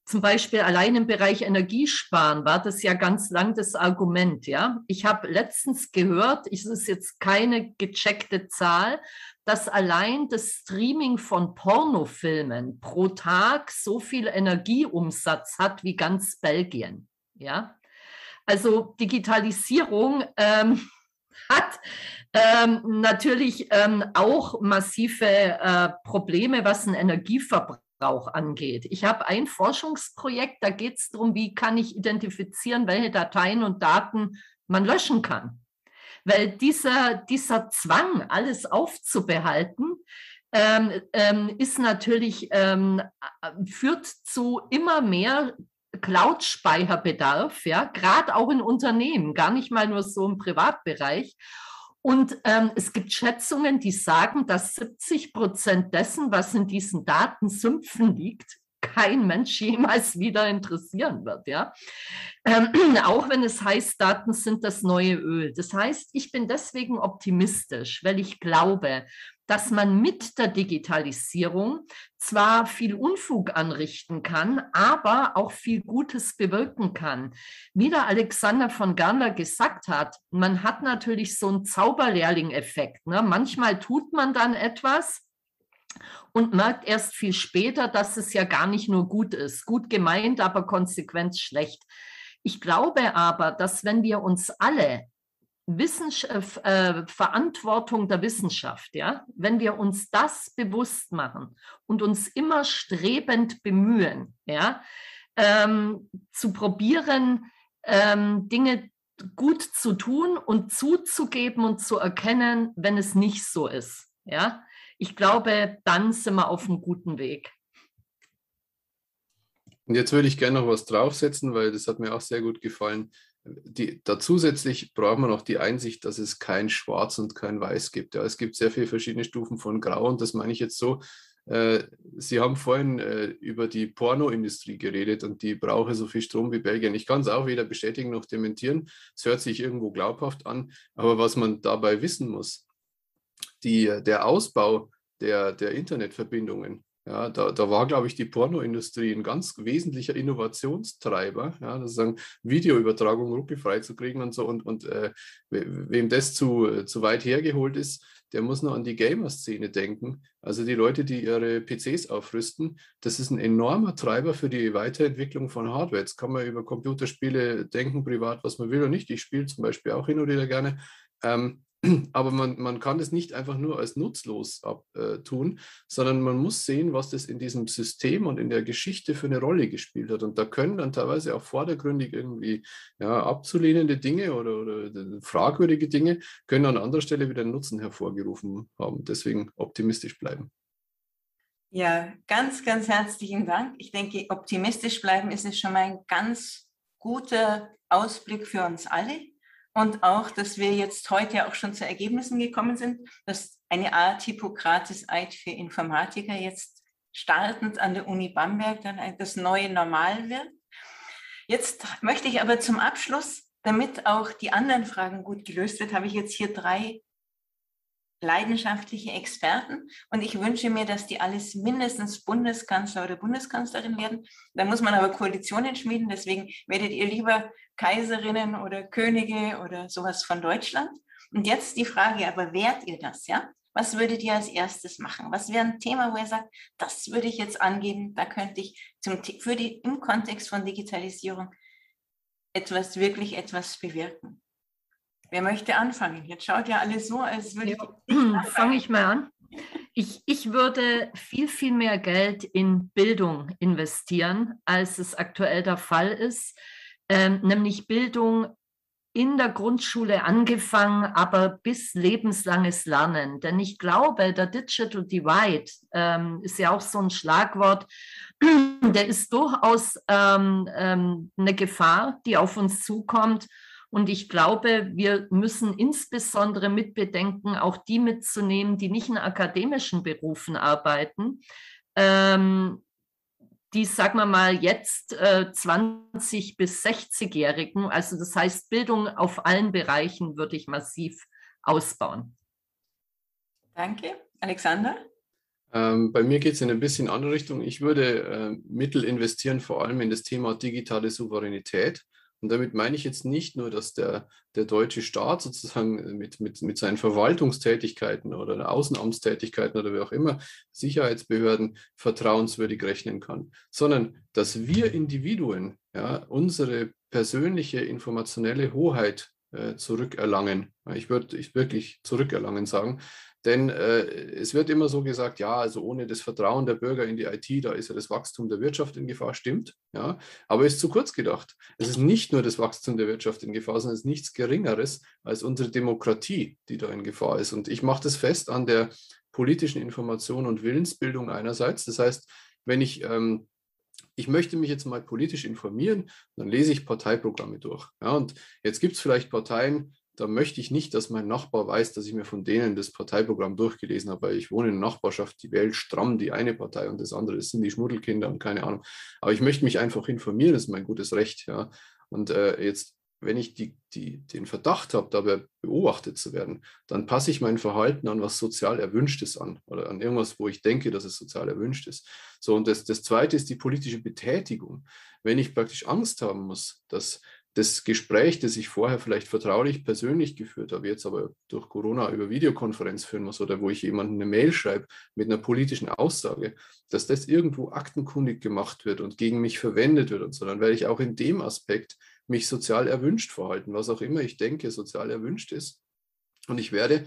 zum Beispiel allein im Bereich Energiesparen war das ja ganz lang das Argument. Ja, ich habe letztens gehört, es ist jetzt keine gecheckte Zahl, dass allein das Streaming von Pornofilmen pro Tag so viel Energieumsatz hat wie ganz Belgien. Ja, also Digitalisierung ähm, hat ähm, natürlich ähm, auch massive äh, Probleme, was den Energieverbrauch angeht. Ich habe ein Forschungsprojekt, da geht es darum, wie kann ich identifizieren, welche Dateien und Daten man löschen kann. Weil dieser, dieser Zwang, alles aufzubehalten, ähm, ähm, ist natürlich, ähm, führt zu immer mehr Cloud-Speicherbedarf, ja, gerade auch in Unternehmen, gar nicht mal nur so im Privatbereich. Und ähm, es gibt Schätzungen, die sagen, dass 70 Prozent dessen, was in diesen Datensümpfen liegt, kein Mensch jemals wieder interessieren wird. Ja? Ähm, auch wenn es heißt, Daten sind das neue Öl. Das heißt, ich bin deswegen optimistisch, weil ich glaube, dass man mit der Digitalisierung zwar viel Unfug anrichten kann, aber auch viel Gutes bewirken kann. Wie der Alexander von Garner gesagt hat, man hat natürlich so einen Zauberlehrling-Effekt. Ne? Manchmal tut man dann etwas, und merkt erst viel später, dass es ja gar nicht nur gut ist. Gut gemeint, aber konsequent schlecht. Ich glaube aber, dass wenn wir uns alle Wissenschaft, äh, Verantwortung der Wissenschaft, ja, wenn wir uns das bewusst machen und uns immer strebend bemühen, ja, ähm, zu probieren, ähm, Dinge gut zu tun und zuzugeben und zu erkennen, wenn es nicht so ist, ja. Ich glaube, dann sind wir auf einem guten Weg. Und jetzt würde ich gerne noch was draufsetzen, weil das hat mir auch sehr gut gefallen die, da zusätzlich braucht man noch die Einsicht, dass es kein Schwarz und kein Weiß gibt. Ja, es gibt sehr viele verschiedene Stufen von Grau und das meine ich jetzt so. Äh, Sie haben vorhin äh, über die Pornoindustrie geredet und die brauche so viel Strom wie Belgien. Ich kann es auch weder bestätigen noch dementieren. Es hört sich irgendwo glaubhaft an, aber was man dabei wissen muss, die, der Ausbau der, der Internetverbindungen ja, da, da war, glaube ich, die Pornoindustrie ein ganz wesentlicher Innovationstreiber, ja, das sagen, Videoübertragung ruppifrei zu kriegen und so. Und, und äh, wem das zu, zu weit hergeholt ist, der muss nur an die Gamer-Szene denken. Also die Leute, die ihre PCs aufrüsten, das ist ein enormer Treiber für die Weiterentwicklung von Hardware. Jetzt kann man über Computerspiele denken, privat, was man will oder nicht. Ich spiele zum Beispiel auch hin und wieder gerne. Ähm, aber man, man kann das nicht einfach nur als nutzlos abtun, äh, sondern man muss sehen, was das in diesem System und in der Geschichte für eine Rolle gespielt hat. Und da können dann teilweise auch vordergründig irgendwie ja, abzulehnende Dinge oder, oder fragwürdige Dinge, können an anderer Stelle wieder Nutzen hervorgerufen haben. Deswegen optimistisch bleiben. Ja, ganz, ganz herzlichen Dank. Ich denke, optimistisch bleiben ist es schon mal ein ganz guter Ausblick für uns alle und auch, dass wir jetzt heute auch schon zu Ergebnissen gekommen sind, dass eine Art Hippokrates-Eid für Informatiker jetzt startend an der Uni Bamberg dann das neue Normal wird. Jetzt möchte ich aber zum Abschluss, damit auch die anderen Fragen gut gelöst wird, habe ich jetzt hier drei leidenschaftliche Experten und ich wünsche mir, dass die alles mindestens Bundeskanzler oder Bundeskanzlerin werden. Da muss man aber Koalitionen schmieden, deswegen werdet ihr lieber Kaiserinnen oder Könige oder sowas von Deutschland. Und jetzt die Frage, aber wärt ihr das, ja? Was würdet ihr als erstes machen? Was wäre ein Thema, wo ihr sagt, das würde ich jetzt angeben, da könnte ich zum, für die, im Kontext von Digitalisierung etwas, wirklich etwas bewirken? Wer möchte anfangen? Jetzt schaut ja alles so, als würde ja, ich. Fange ich mal an. Ich, ich würde viel, viel mehr Geld in Bildung investieren, als es aktuell der Fall ist, ähm, nämlich Bildung in der Grundschule angefangen, aber bis lebenslanges Lernen. Denn ich glaube, der Digital Divide ähm, ist ja auch so ein Schlagwort, der ist durchaus ähm, ähm, eine Gefahr, die auf uns zukommt. Und ich glaube, wir müssen insbesondere mitbedenken, auch die mitzunehmen, die nicht in akademischen Berufen arbeiten, ähm, die, sagen wir mal, jetzt äh, 20 bis 60-Jährigen, also das heißt Bildung auf allen Bereichen, würde ich massiv ausbauen. Danke. Alexander? Ähm, bei mir geht es in ein bisschen andere Richtung. Ich würde äh, Mittel investieren, vor allem in das Thema digitale Souveränität. Und damit meine ich jetzt nicht nur, dass der, der deutsche Staat sozusagen mit, mit, mit seinen Verwaltungstätigkeiten oder Außenamtstätigkeiten oder wie auch immer, Sicherheitsbehörden vertrauenswürdig rechnen kann, sondern dass wir Individuen ja, unsere persönliche informationelle Hoheit äh, zurückerlangen. Ich würde ich wirklich zurückerlangen sagen, denn äh, es wird immer so gesagt, ja, also ohne das Vertrauen der Bürger in die IT, da ist ja das Wachstum der Wirtschaft in Gefahr, stimmt, ja, aber ist zu kurz gedacht. Es ist nicht nur das Wachstum der Wirtschaft in Gefahr, sondern es ist nichts Geringeres als unsere Demokratie, die da in Gefahr ist. Und ich mache das fest an der politischen Information und Willensbildung einerseits. Das heißt, wenn ich ähm, ich möchte mich jetzt mal politisch informieren, dann lese ich Parteiprogramme durch. Ja, und jetzt gibt es vielleicht Parteien, da möchte ich nicht, dass mein Nachbar weiß, dass ich mir von denen das Parteiprogramm durchgelesen habe, weil ich wohne in der Nachbarschaft, die wählt stramm die eine Partei und das andere, das sind die Schmuddelkinder und keine Ahnung. Aber ich möchte mich einfach informieren, das ist mein gutes Recht. Ja. Und äh, jetzt, wenn ich die, die, den Verdacht habe, dabei beobachtet zu werden, dann passe ich mein Verhalten an was sozial Erwünschtes an oder an irgendwas, wo ich denke, dass es sozial erwünscht ist. So, und das, das Zweite ist die politische Betätigung. Wenn ich praktisch Angst haben muss, dass das Gespräch, das ich vorher vielleicht vertraulich persönlich geführt habe, jetzt aber durch Corona über Videokonferenz führen muss oder wo ich jemandem eine Mail schreibe mit einer politischen Aussage, dass das irgendwo aktenkundig gemacht wird und gegen mich verwendet wird und so, dann werde ich auch in dem Aspekt mich sozial erwünscht verhalten, was auch immer ich denke, sozial erwünscht ist. Und ich werde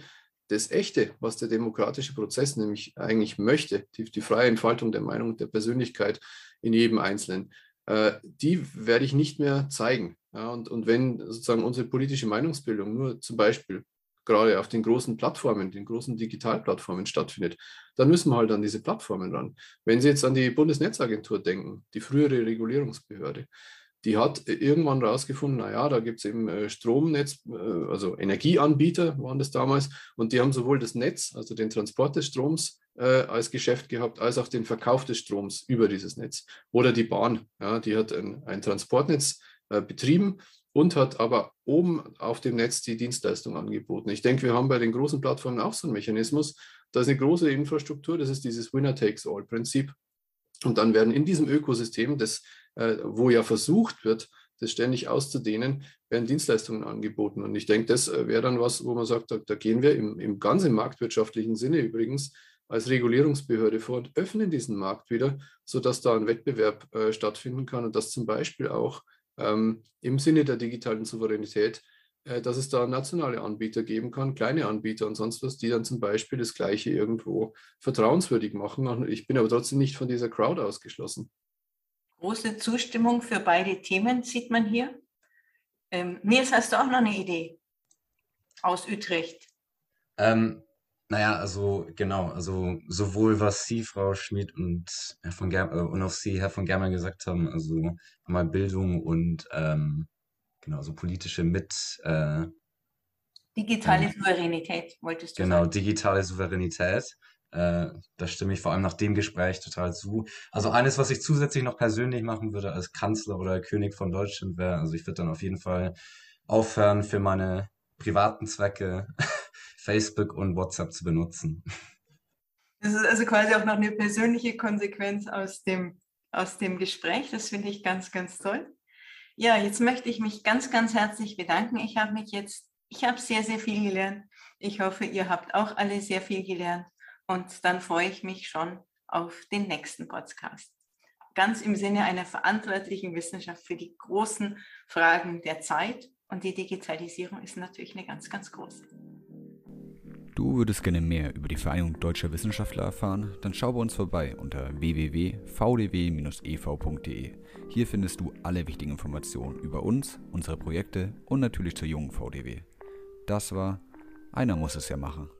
das Echte, was der demokratische Prozess nämlich eigentlich möchte, die, die freie Entfaltung der Meinung, der Persönlichkeit in jedem Einzelnen, äh, die werde ich nicht mehr zeigen. Ja, und, und wenn sozusagen unsere politische Meinungsbildung nur zum Beispiel gerade auf den großen Plattformen, den großen Digitalplattformen stattfindet, dann müssen wir halt an diese Plattformen ran. Wenn Sie jetzt an die Bundesnetzagentur denken, die frühere Regulierungsbehörde, die hat irgendwann rausgefunden, naja, da gibt es eben äh, Stromnetz, äh, also Energieanbieter waren das damals, und die haben sowohl das Netz, also den Transport des Stroms, äh, als Geschäft gehabt, als auch den Verkauf des Stroms über dieses Netz. Oder die Bahn, ja, die hat ein, ein Transportnetz äh, betrieben und hat aber oben auf dem Netz die Dienstleistung angeboten. Ich denke, wir haben bei den großen Plattformen auch so einen Mechanismus. Da ist eine große Infrastruktur, das ist dieses Winner-Takes-all-Prinzip. Und dann werden in diesem Ökosystem, das, äh, wo ja versucht wird, das ständig auszudehnen, werden Dienstleistungen angeboten. Und ich denke, das äh, wäre dann was, wo man sagt, da, da gehen wir im, im ganzen marktwirtschaftlichen Sinne übrigens als Regulierungsbehörde vor und öffnen diesen Markt wieder, sodass da ein Wettbewerb äh, stattfinden kann und dass zum Beispiel auch ähm, im Sinne der digitalen Souveränität, äh, dass es da nationale Anbieter geben kann, kleine Anbieter und sonst was, die dann zum Beispiel das Gleiche irgendwo vertrauenswürdig machen. Ich bin aber trotzdem nicht von dieser Crowd ausgeschlossen. Große Zustimmung für beide Themen sieht man hier. Ähm, Nils, hast du auch noch eine Idee aus Utrecht? Ähm, naja, also genau, also sowohl was Sie, Frau Schmid und Herr von Ger äh, und auch Sie, Herr von Germer gesagt haben, also einmal Bildung und ähm, genau, so politische mit äh, Digitale ähm, Souveränität, wolltest du genau, sagen. digitale Souveränität. Äh, da stimme ich vor allem nach dem Gespräch total zu. Also eines, was ich zusätzlich noch persönlich machen würde als Kanzler oder König von Deutschland wäre, also ich würde dann auf jeden Fall aufhören für meine privaten Zwecke Facebook und WhatsApp zu benutzen. Das ist also quasi auch noch eine persönliche Konsequenz aus dem, aus dem Gespräch. Das finde ich ganz, ganz toll. Ja, jetzt möchte ich mich ganz, ganz herzlich bedanken. Ich habe mich jetzt, ich habe sehr, sehr viel gelernt. Ich hoffe, ihr habt auch alle sehr viel gelernt. Und dann freue ich mich schon auf den nächsten Podcast. Ganz im Sinne einer verantwortlichen Wissenschaft für die großen Fragen der Zeit. Und die Digitalisierung ist natürlich eine ganz, ganz große. Du würdest gerne mehr über die Vereinigung Deutscher Wissenschaftler erfahren? Dann schau bei uns vorbei unter www.vdw-ev.de. Hier findest du alle wichtigen Informationen über uns, unsere Projekte und natürlich zur jungen VDW. Das war Einer muss es ja machen.